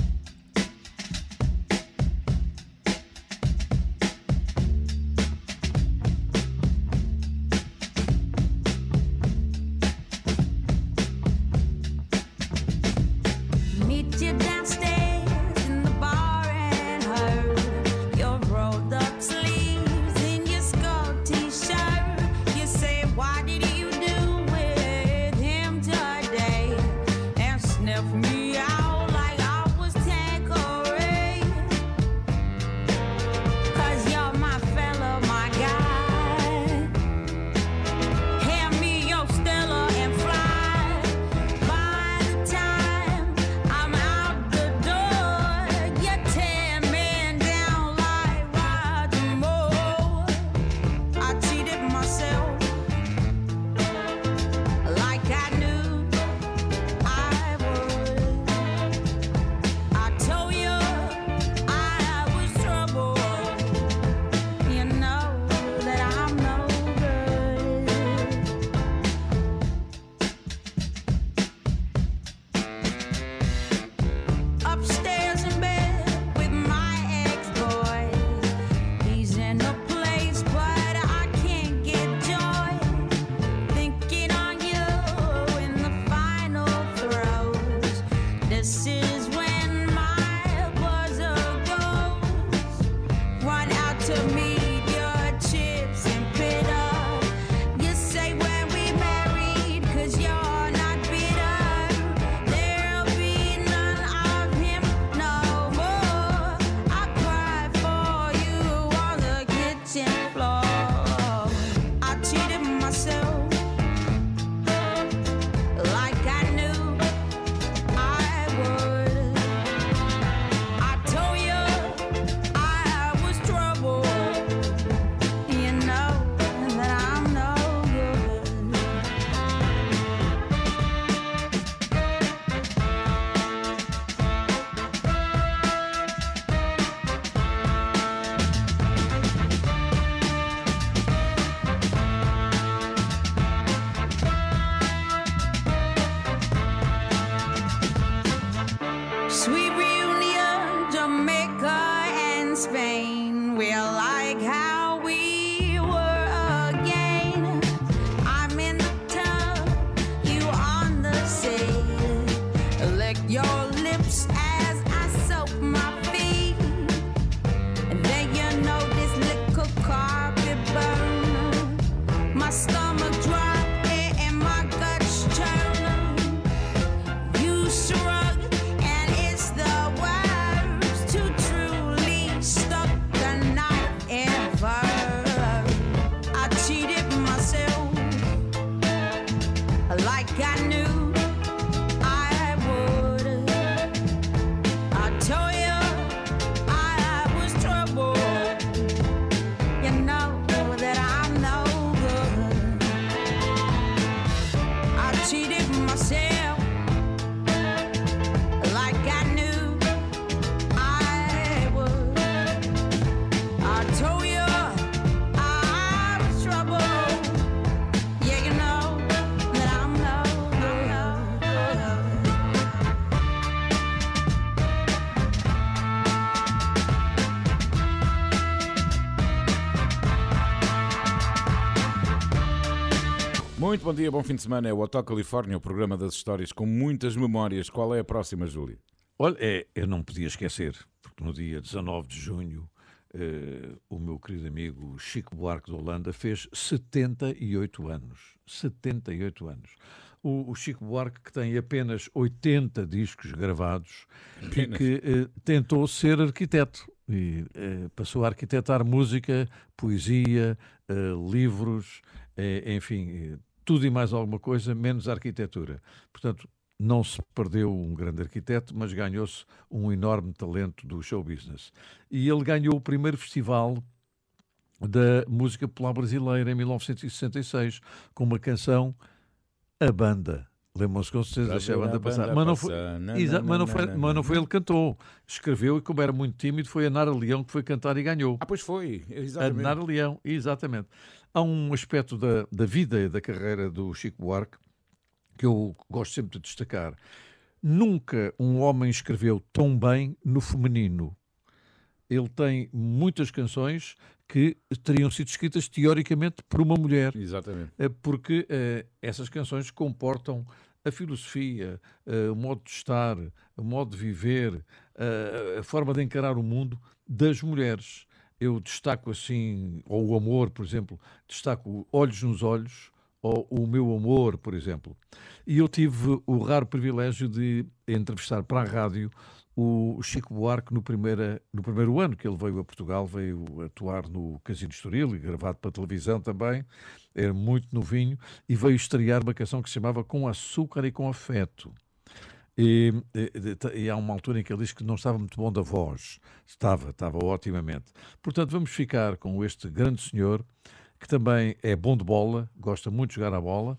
B: Bom dia, bom fim de semana. É o Hotel Califórnia, o programa das histórias com muitas memórias. Qual é a próxima, Júlio?
C: Olha, é, eu não podia esquecer, porque no dia 19 de junho eh, o meu querido amigo Chico Buarque de Holanda fez 78 anos. 78 anos. O, o Chico Buarque, que tem apenas 80 discos gravados,
B: Apenas.
C: e que eh, tentou ser arquiteto. E eh, passou a arquitetar música, poesia, eh, livros, eh, enfim, eh, tudo e mais alguma coisa, menos arquitetura. Portanto, não se perdeu um grande arquiteto, mas ganhou-se um enorme talento do show business. E ele ganhou o primeiro festival da música popular brasileira em 1966 com uma canção A Banda. Lembram-se com certeza, deixa a banda
B: a
C: passar. Mas não, foi, mas, não foi, ele que cantou. Escreveu e, como era muito tímido, foi a Nara Leão que foi cantar e ganhou.
B: Ah, pois foi,
C: A
B: exatamente.
C: Nara Leão, exatamente. Há um aspecto da, da vida e da carreira do Chico Buarque que eu gosto sempre de destacar. Nunca um homem escreveu tão bem no feminino. Ele tem muitas canções que teriam sido escritas teoricamente por uma mulher,
B: Exatamente.
C: eh, porque eh, essas canções comportam a filosofia, eh, o modo de estar, o modo de viver, eh, a forma de encarar o mundo das mulheres. Eu destaco assim, ou o amor, por exemplo, destaco Olhos nos Olhos, ou O Meu Amor, por exemplo. E eu tive o raro privilégio de entrevistar para a rádio o Chico Buarque no, primeira, no primeiro ano que ele veio a Portugal, veio atuar no Casino Estoril e gravado para televisão também, era muito novinho, e veio estrear uma canção que se chamava Com Açúcar e Com Afeto. E, e- e há uma altura em que ele diz que não estava muito bom da voz. Estava, estava otimamente. Portanto, vamos ficar com este grande senhor, que também é bom de bola, gosta muito de jogar a bola,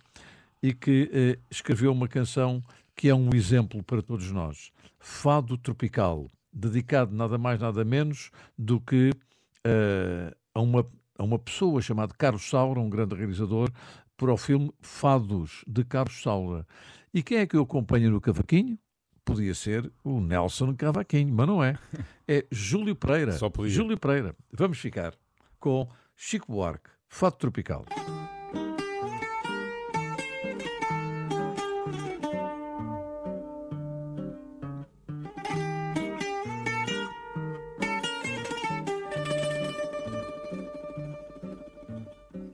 C: e que eh, escreveu uma canção que é um exemplo para todos nós. Fado Tropical, dedicado nada mais nada menos do que eh, a, uma, a uma pessoa chamada Carlos Saura, um grande realizador, para o filme Fados, de Carlos Saura. E quem é que eu acompanho no cavaquinho? Podia ser o Nelson Cavaquinho, mas não é. É Júlio Pereira.
B: Só podia.
C: Júlio Pereira. Vamos ficar com Chico Buarque, Fado Tropical.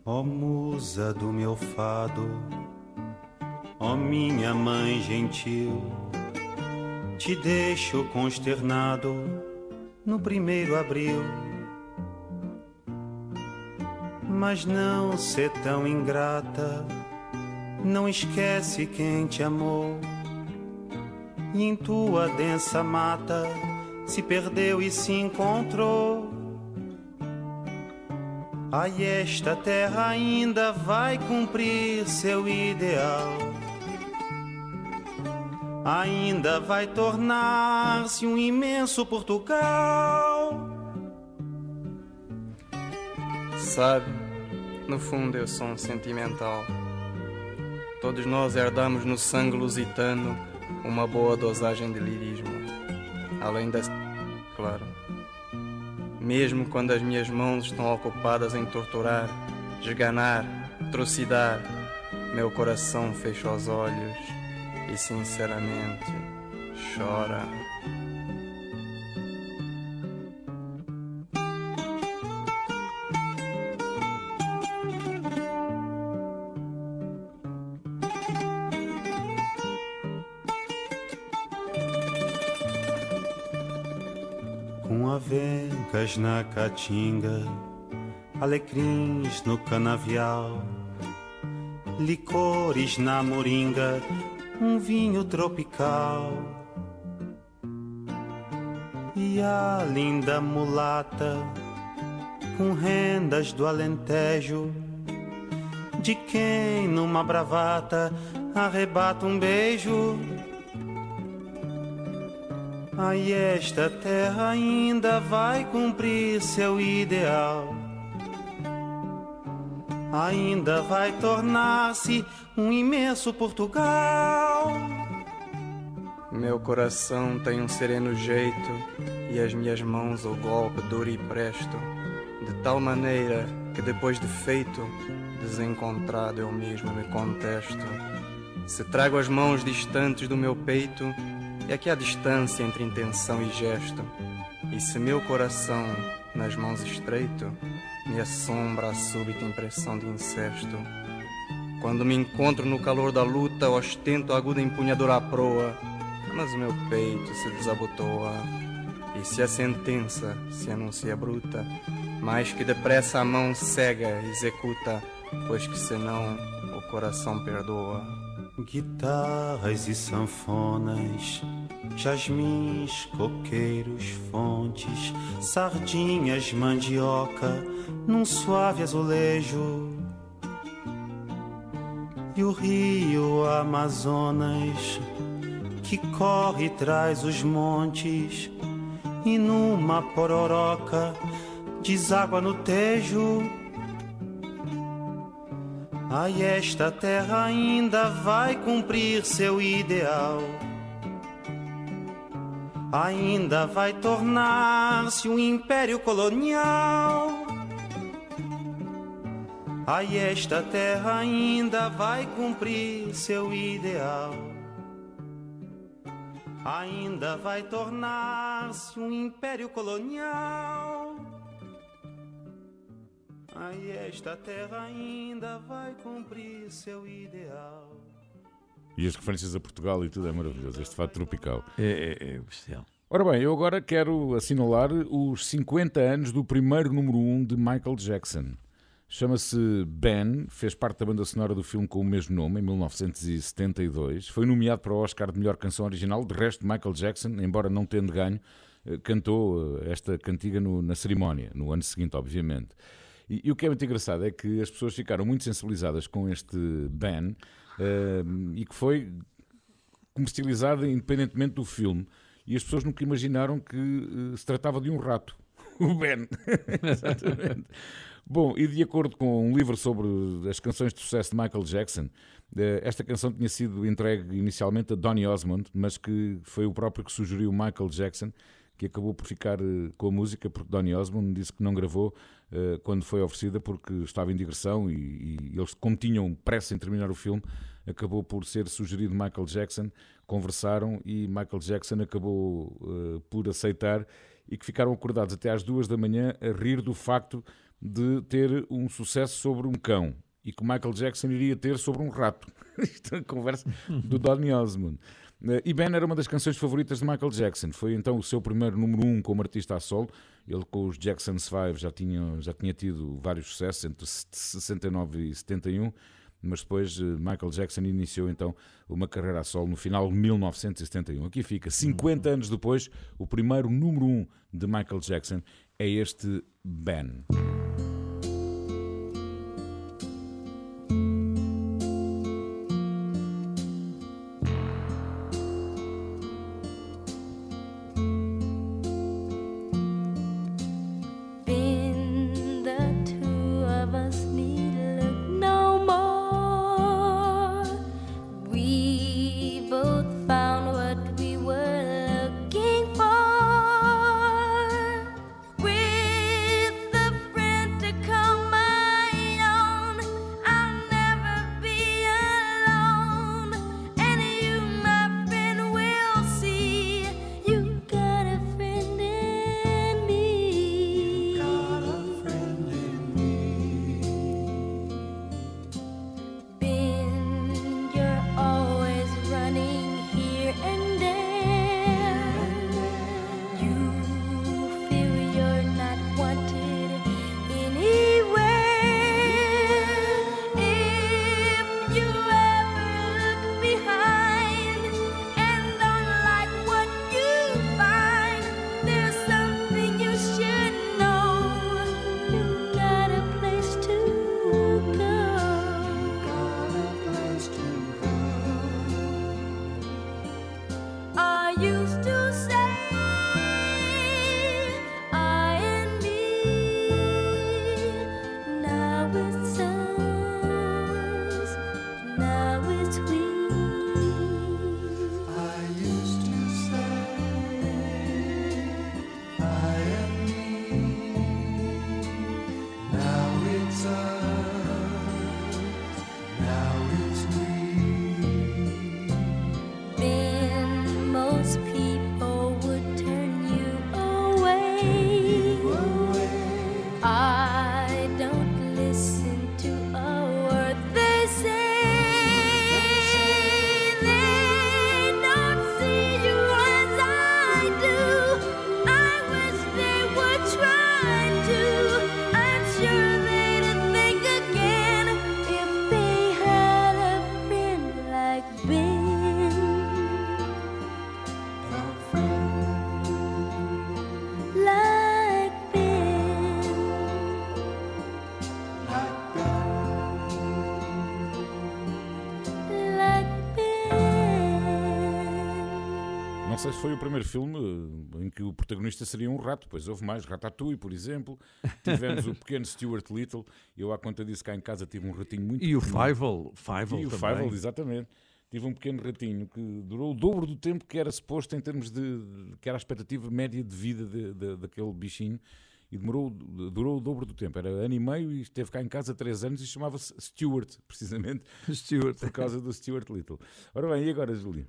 J: Ó musa do meu fado, ó minha mãe gentil, te deixo consternado no primeiro abril. Mas não ser tão ingrata, não esquece quem te amou. E em tua densa mata se perdeu e se encontrou. Ai, esta terra ainda vai cumprir seu ideal. Ainda vai tornar-se um imenso Portugal.
K: Sabe, no fundo eu sou um sentimental. Todos nós herdamos no sangue lusitano uma boa dosagem de lirismo. Além da. Claro. Mesmo quando as minhas mãos estão ocupadas em torturar, esganar, trucidar, meu coração fecha os olhos e sinceramente chora.
J: Com avencas na caatinga, alecrins no canavial, licores na moringa, um vinho tropical. E a linda mulata, com rendas do Alentejo, de quem numa bravata arrebata um beijo. Ai, esta terra ainda vai cumprir seu ideal. Ainda vai tornar-se um imenso Portugal.
K: Meu coração tem um sereno jeito e as minhas mãos o golpe duro e presto. de tal maneira que depois de feito, desencontrado eu mesmo me contesto. Se trago as mãos distantes do meu peito, é que há distância entre intenção e gesto. E se meu coração nas mãos estreito, me assombra a súbita impressão de incesto. Quando me encontro no calor da luta, ostento a aguda empunhadura à proa, mas meu peito se desabotoa. E se a sentença se anuncia bruta, mais que depressa a mão cega executa, pois que senão o coração perdoa.
J: Guitarras e sanfonas, jasmins, coqueiros, fontes, sardinhas, mandioca, num suave azulejo. E o rio Amazonas, que corre e traz os montes, e numa pororoca deságua no tejo. Ai, esta terra ainda vai cumprir seu ideal. Ainda vai tornar-se um império colonial. Ai, esta terra ainda vai cumprir seu ideal. Ainda vai tornar-se um império colonial. Ai, esta terra ainda vai cumprir seu ideal.
B: E as referências a Portugal e tudo é maravilhoso, este fato tropical.
C: É, é, é bestial.
B: Ora bem, eu agora quero assinalar os 50 anos do primeiro número 1 de Michael Jackson. Chama-se Ben, fez parte da banda sonora do filme com o mesmo nome, em 1972. Foi nomeado para o Oscar de melhor canção original. De resto, Michael Jackson, embora não tendo ganho, eh, cantou eh, esta cantiga no- na cerimónia, no ano seguinte, obviamente. E, e o que é muito engraçado é que as pessoas ficaram muito sensibilizadas com este Ben eh, e que foi comercializado independentemente do filme. E as pessoas nunca imaginaram que eh, se tratava de um rato. O Ben. Exatamente. Bom, e de acordo com um livro sobre as canções de sucesso de Michael Jackson, eh, esta canção tinha sido entregue inicialmente a Donny Osmond, mas que foi o próprio que sugeriu Michael Jackson, que acabou por ficar eh, com a música, porque Donny Osmond disse que não gravou eh, quando foi oferecida porque estava em digressão e, e eles, como tinham pressa em terminar o filme, acabou por ser sugerido Michael Jackson, conversaram e Michael Jackson acabou por aceitar e que ficaram acordados até às duas da manhã a rir do facto de ter um sucesso sobre um cão e que Michael Jackson iria ter sobre um rato. Isto é conversa do Donny Osmond. Eh, E Ben era uma das canções favoritas de Michael Jackson. Foi então o seu primeiro número um como artista a solo. Ele com os Jackson's Five já tinha, já tinha tido vários sucessos entre 69 e 71, mas depois eh, Michael Jackson iniciou então uma carreira a solo no final de 1971. Aqui fica, 50 anos depois, o primeiro número um de Michael Jackson é este Ben. Foi o primeiro filme eh, em que o protagonista seria um rato, depois houve mais, Ratatouille, por exemplo. Tivemos o pequeno Stuart Little. Eu, à conta disso, cá em casa tive um ratinho muito
C: E o
B: pequenino.
C: Fievel, Fievel
B: E o
C: também.
B: Fievel, exatamente. Tive um pequeno ratinho que durou o dobro do tempo que era suposto em termos de. que era a expectativa média de vida de- de- daquele bichinho. E demorou, durou o dobro do tempo. Era ano e meio e esteve cá em casa três anos e chamava-se Stuart, precisamente.
C: Stuart.
B: Por causa do Stuart Little. Ora bem, e agora, Júlio?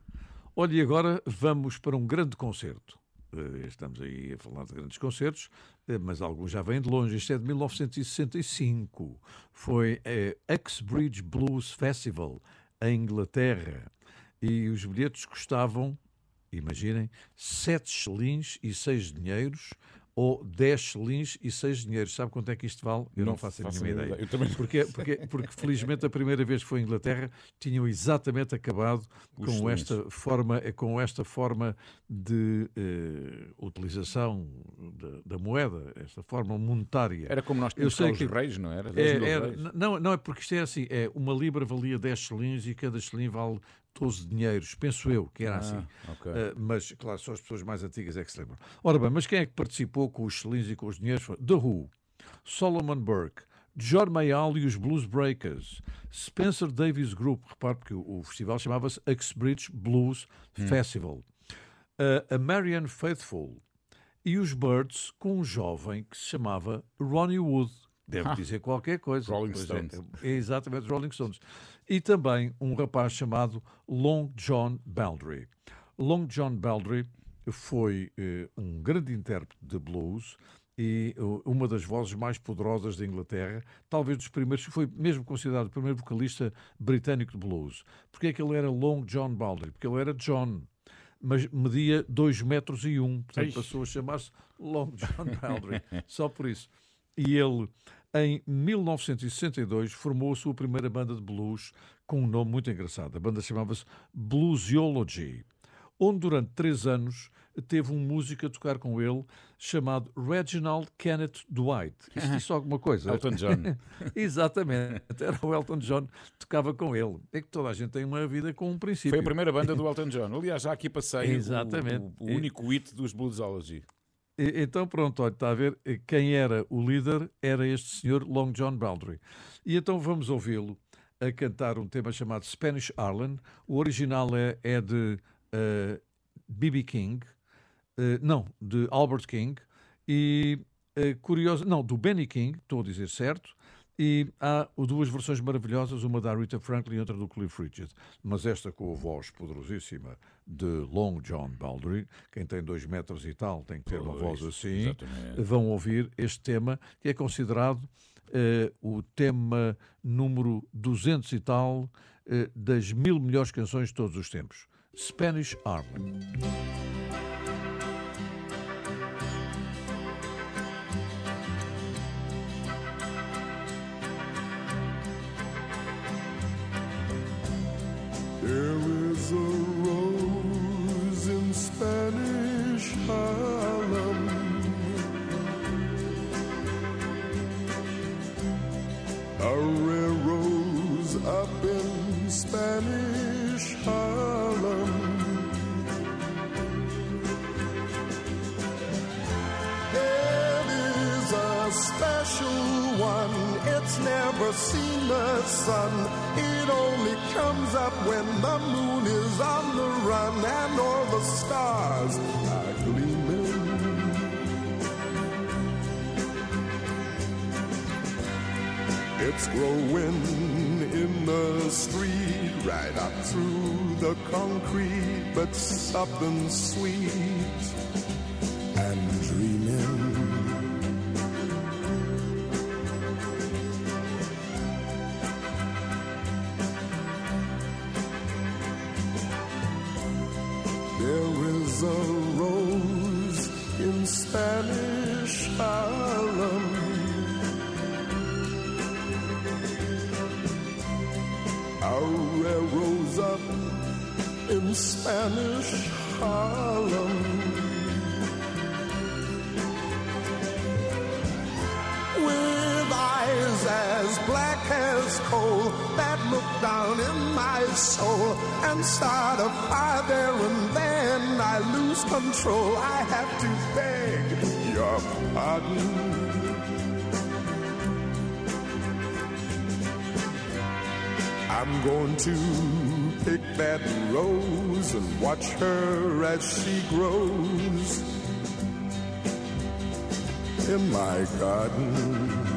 C: Olha, e agora vamos para um grande concerto. Eh, Estamos aí a falar de grandes concertos, eh, mas alguns já vêm de longe. Isto é de 1965. Foi a Uxbridge Blues Festival, em Inglaterra. E os bilhetes custavam, imaginem, 7 chelins e 6 dinheiros ou 10 chelins e 6 dinheiros. Sabe quanto é que isto vale? Eu não,
B: Não
C: faço a mínima ideia.
B: ideia. Eu também não.
C: Porque, porque, porque felizmente a primeira vez que foi à Inglaterra tinham exatamente acabado
B: Os
C: com
B: chelins.
C: esta forma, com esta forma de eh, utilização da, da moeda, esta forma monetária.
B: Era como nós tínhamos os
C: que
B: reis, não era?
C: é,
B: 10 mil
C: era-
B: reis.
C: não, não é porque isto é assim, é uma libra valia 10 chelins e cada chelim vale 12 dinheiros, penso eu que era
B: Ah,
C: assim.
B: ok.
C: Eh, mas, claro, só as pessoas mais antigas é que se lembram. Ora bem, mas quem é que participou com os chelins e com os dinheiros? The Who, Solomon Burke, John Mayall e os Blues Breakers, Spencer Davis Group, repare porque o, o festival chamava-se Uxbridge Blues Festival, eh, a Marianne Faithfull e os Birds com um jovem que se chamava Ronnie Wood. Deve
B: Ah.
C: dizer qualquer coisa.
B: Rolling
C: Pois
B: Stones.
C: É, é exatamente, Rolling Stones. E também um rapaz chamado Long John Baldry. Long John Baldry foi eh, um grande intérprete de blues e eh, uma das vozes mais poderosas da Inglaterra, talvez dos primeiros, foi mesmo considerado o primeiro vocalista britânico de blues. Porque é que ele era Long John Baldry? Porque ele era John, mas media 2 metros e um, portanto
B: Ei.
C: passou a chamar-se Long John Baldry, só por isso. E ele, em 1962, formou a sua primeira banda de blues com um nome muito engraçado. A banda chamava-se Bluesology, onde durante três anos teve um músico a tocar com ele chamado Reginald Kenneth Dwight. Isto disse alguma coisa?
B: Elton John.
C: Exatamente. Era o Elton John que tocava com ele. É que toda a gente tem uma vida com um princípio.
B: Foi a primeira banda do Elton John. Aliás, já aqui passei o-
C: Exatamente.
B: o, o único hit dos Bluesology.
C: Então, pronto, olha, está a ver eh, quem era o líder era este senhor Long John Baldry. E então vamos ouvi-lo a cantar um tema chamado Spanish Harlem. O original é, é de B.B. King, eh, não, de Albert King, e eh, curioso, não, do Benny King, estou a dizer certo, e há duas versões maravilhosas, uma da Rita Franklin e outra do Cliff Richard. Mas esta com a voz poderosíssima de Long John Baldry, quem tem dois metros e tal tem que ter uma voz assim,
B: exatamente.
C: vão ouvir este tema, que é considerado eh, o tema número 200 e tal eh, das mil melhores canções de todos os tempos. Spanish Harlem.
L: When the moon is on the run and all the stars are gleaming. It's growing in the street, right up through the concrete, but something sweet soul and start a fire there and then I lose control. I have to beg your pardon. I'm going to pick that rose and watch her as she grows in my garden.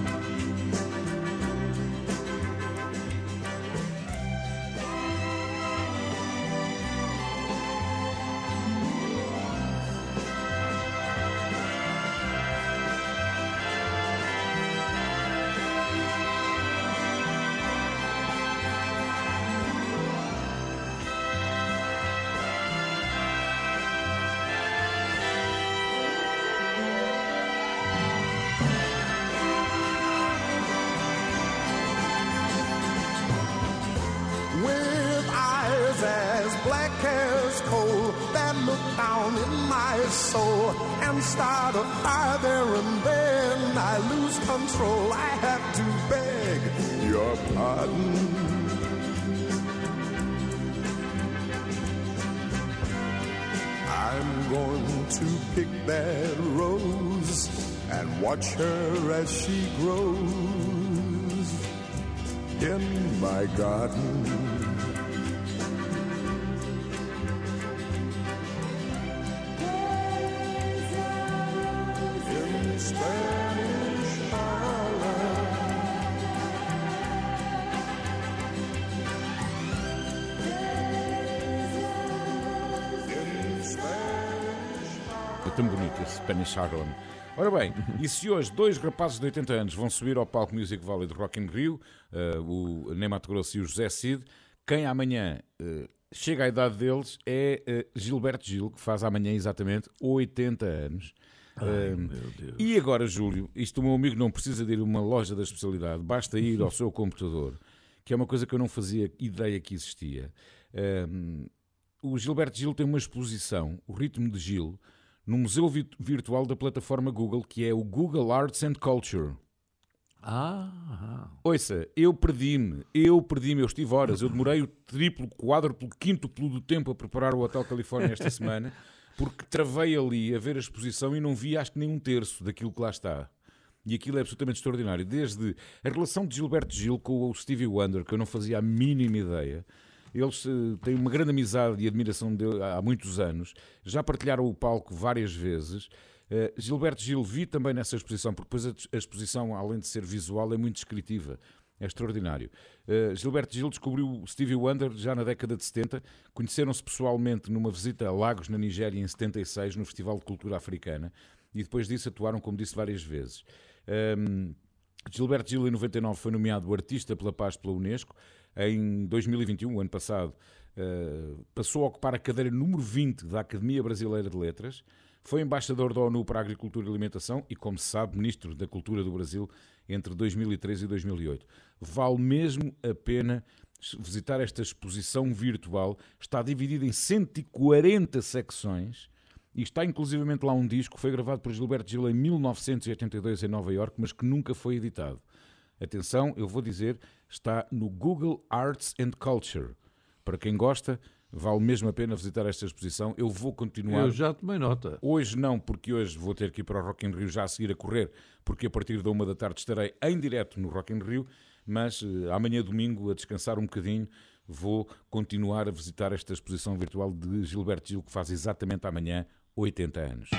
L: Black as that look down in my soul and start a fire there and then I lose control. I have to beg your pardon. I'm going to pick that rose and watch her as she grows in my garden. Spanish Harlem.
B: Ora bem, e se hoje dois rapazes de 80 anos vão subir ao palco Music Valley de Rock in Rio, eh, o Ney Mato Grosso e o José Cid, quem amanhã eh, chega à idade deles é eh, Gilberto Gil, que faz amanhã exatamente 80 anos. Eh, E agora, Júlio, isto o meu amigo não precisa de ir a uma loja da especialidade, basta ir ao seu computador, que é uma coisa que eu não fazia ideia que existia. O Gilberto Gil tem uma exposição, o Ritmo de Gil, no Museu Vi- Virtual da plataforma Google, que é o Google Arts and Culture.
C: Ah,
B: Ouça, eu perdi-me, eu perdi-me, eu estive horas, eu demorei o triplo, quádruplo, quíntuplo do tempo a preparar o Hotel Califórnia esta semana, porque travei ali a ver a exposição e não vi acho que nem um terço daquilo que lá está. E aquilo é absolutamente extraordinário. Desde a relação de Gilberto Gil com o Stevie Wonder, que eu não fazia a mínima ideia. Eles eh, têm uma grande amizade e admiração dele há muitos anos. Já partilharam o palco várias vezes. Eh, Gilberto Gil vi também nessa exposição, porque depois a, exposição, além de ser visual, é muito descritiva. É extraordinário. Eh, Gilberto Gil descobriu Stevie Wonder já na década de 70. Conheceram-se pessoalmente numa visita a Lagos, na Nigéria, em 76, no Festival de Cultura Africana. E depois disso atuaram, como disse, várias vezes. Ehm, Gilberto Gil, em 99, foi nomeado Artista pela Paz pela Unesco. Em 2021, o ano passado, eh, passou a ocupar a cadeira número 20 da Academia Brasileira de Letras. Foi embaixador da ONU para a Agricultura e Alimentação e, como se sabe, Ministro da Cultura do Brasil entre 2003 e 2008. Vale mesmo a pena visitar esta exposição virtual. Está dividida em 140 secções e está inclusivamente lá um disco que foi gravado por Gilberto Gil em 1982 em Nova Iorque, mas que nunca foi editado. Atenção, eu vou dizer, está no Google Arts and Culture. Para quem gosta, vale mesmo a pena visitar esta exposição. Eu vou continuar.
C: Eu já tomei nota.
B: Hoje não, porque hoje vou ter que ir para o Rock in Rio já a seguir a correr, porque a partir da uma da tarde estarei em direto no Rock in Rio, mas eh, amanhã domingo, a descansar um bocadinho, vou continuar a visitar esta exposição virtual de Gilberto Gil, que faz exatamente amanhã 80 anos.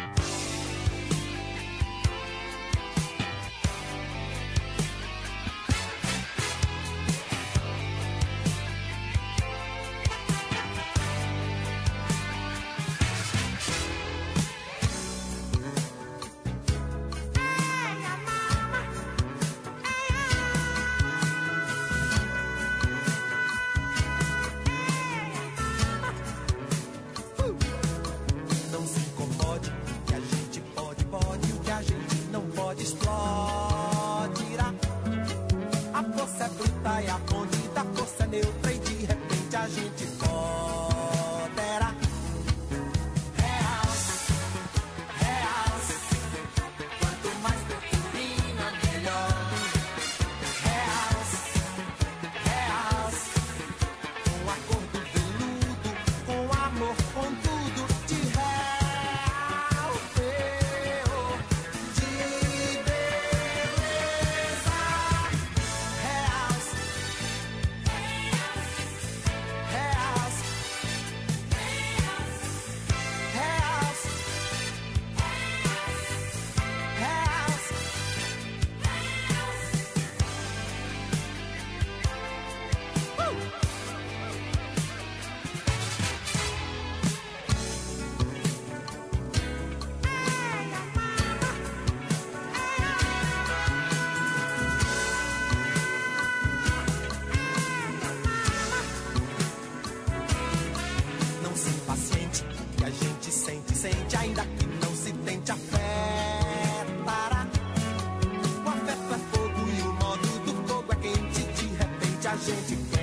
M: A gente queimará.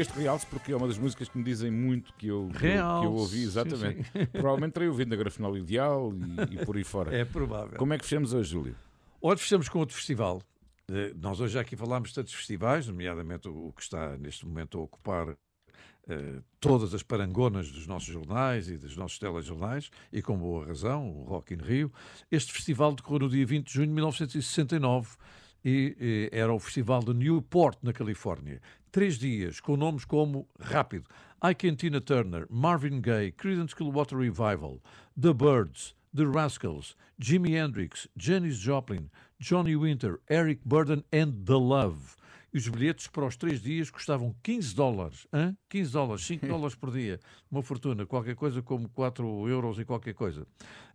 B: Escolhi este realce porque é uma das músicas que me dizem muito que eu, que eu- que eu
C: Realce,
B: ouvi,
C: sim,
B: exatamente.
C: sim.
B: Provavelmente terei ouvido na Grafinal Ideal e, e por aí fora.
C: É provável.
B: Como é que fechamos hoje, Júlio?
C: Hoje fechamos com outro festival. Eh, Nós hoje já aqui falámos de tantos festivais, nomeadamente o que está neste momento a ocupar eh, todas as parangonas dos nossos jornais e dos nossos telejornais, e com boa razão, o Rock in Rio. Este festival decorreu no dia 20 de junho de 1969 e eh, era o festival de Newport, na Califórnia. Três dias, com nomes como Rápido, Ike and Tina Turner, Marvin Gaye, Creedence Clearwater Revival, The Birds, The Rascals, Jimi Hendrix, Janis Joplin, Johnny Winter, Eric Burden and The Love. E os bilhetes para os três dias custavam 15 dólares. Hã? 15 dólares, 5 dólares por dia. Uma fortuna, qualquer coisa como 4 euros e qualquer coisa.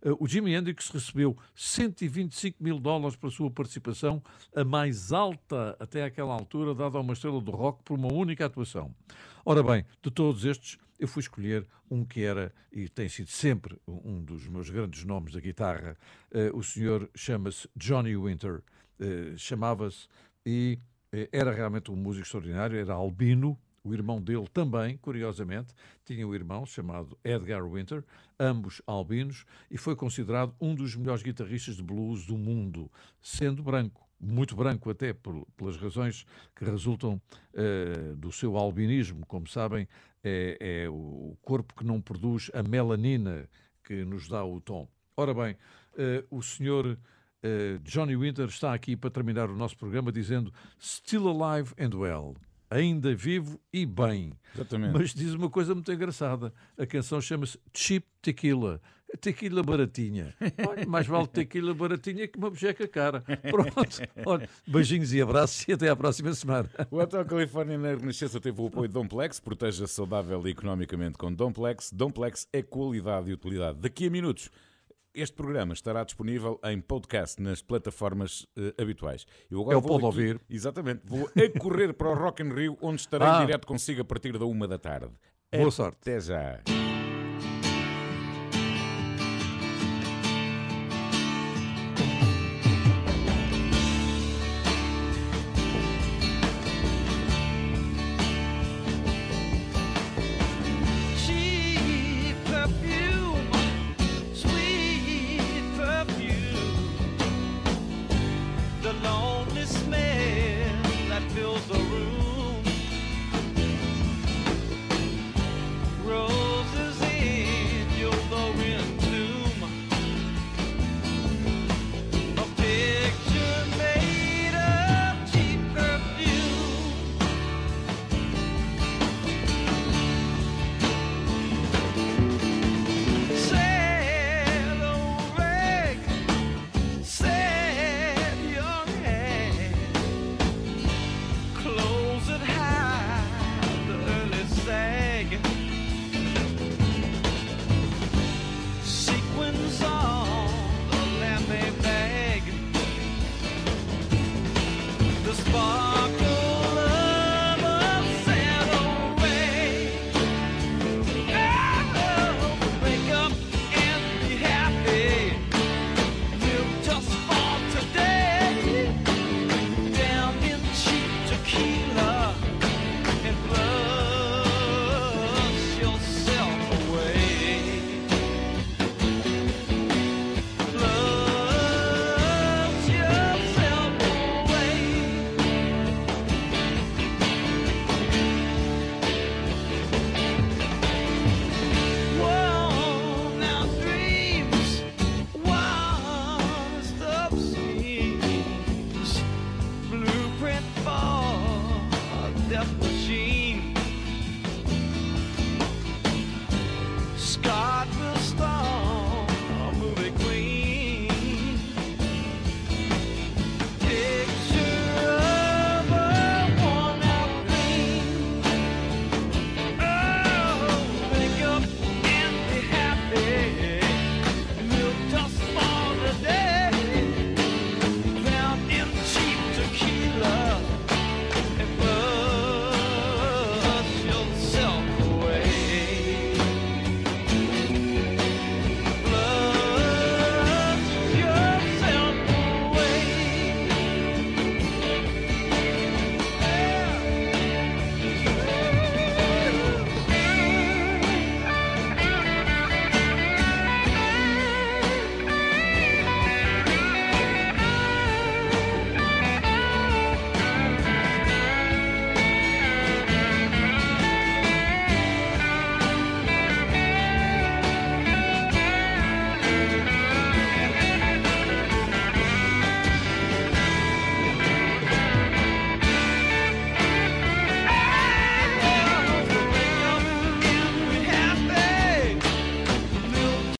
C: Eh, O Jimi Hendrix recebeu 125 mil dólares para a sua participação, a mais alta até àquela altura, dada a uma estrela do rock por uma única atuação. Ora bem, de todos estes, eu fui escolher um que era, e tem sido sempre um dos meus grandes nomes da guitarra. Eh, o senhor chama-se Johnny Winter. Eh, Chamava-se e era realmente um músico extraordinário, era albino. O irmão dele também, curiosamente, tinha um irmão chamado Edgar Winter, ambos albinos, e foi considerado um dos melhores guitarristas de blues do mundo, sendo branco muito branco até por- pelas razões que resultam eh, do seu albinismo. Como sabem, é, é o corpo que não produz a melanina que nos dá o tom. Ora bem, eh, o senhor eh, Johnny Winter está aqui para terminar o nosso programa dizendo Still alive and well. Ainda vivo e bem.
B: Exatamente.
C: Mas diz uma coisa muito engraçada. A canção chama-se Cheap Tequila. Tequila baratinha. Olha, mais vale tequila baratinha que uma bejeca cara. Pronto. Olha, beijinhos e abraços e até à próxima semana.
B: O Hotel Califórnia na Renascença teve o apoio de Domplex, proteja saudável e economicamente com Domplex. Domplex é qualidade e utilidade. Daqui a minutos, este programa estará disponível em podcast nas plataformas eh, habituais. Eu agora
C: É o
B: vou
C: pode ouvir.
B: Exatamente. Vou a correr para o Rock in Rio, onde estarei
C: Ah.
B: direto consigo a partir da uma da tarde.
C: Boa sorte.
B: Até já.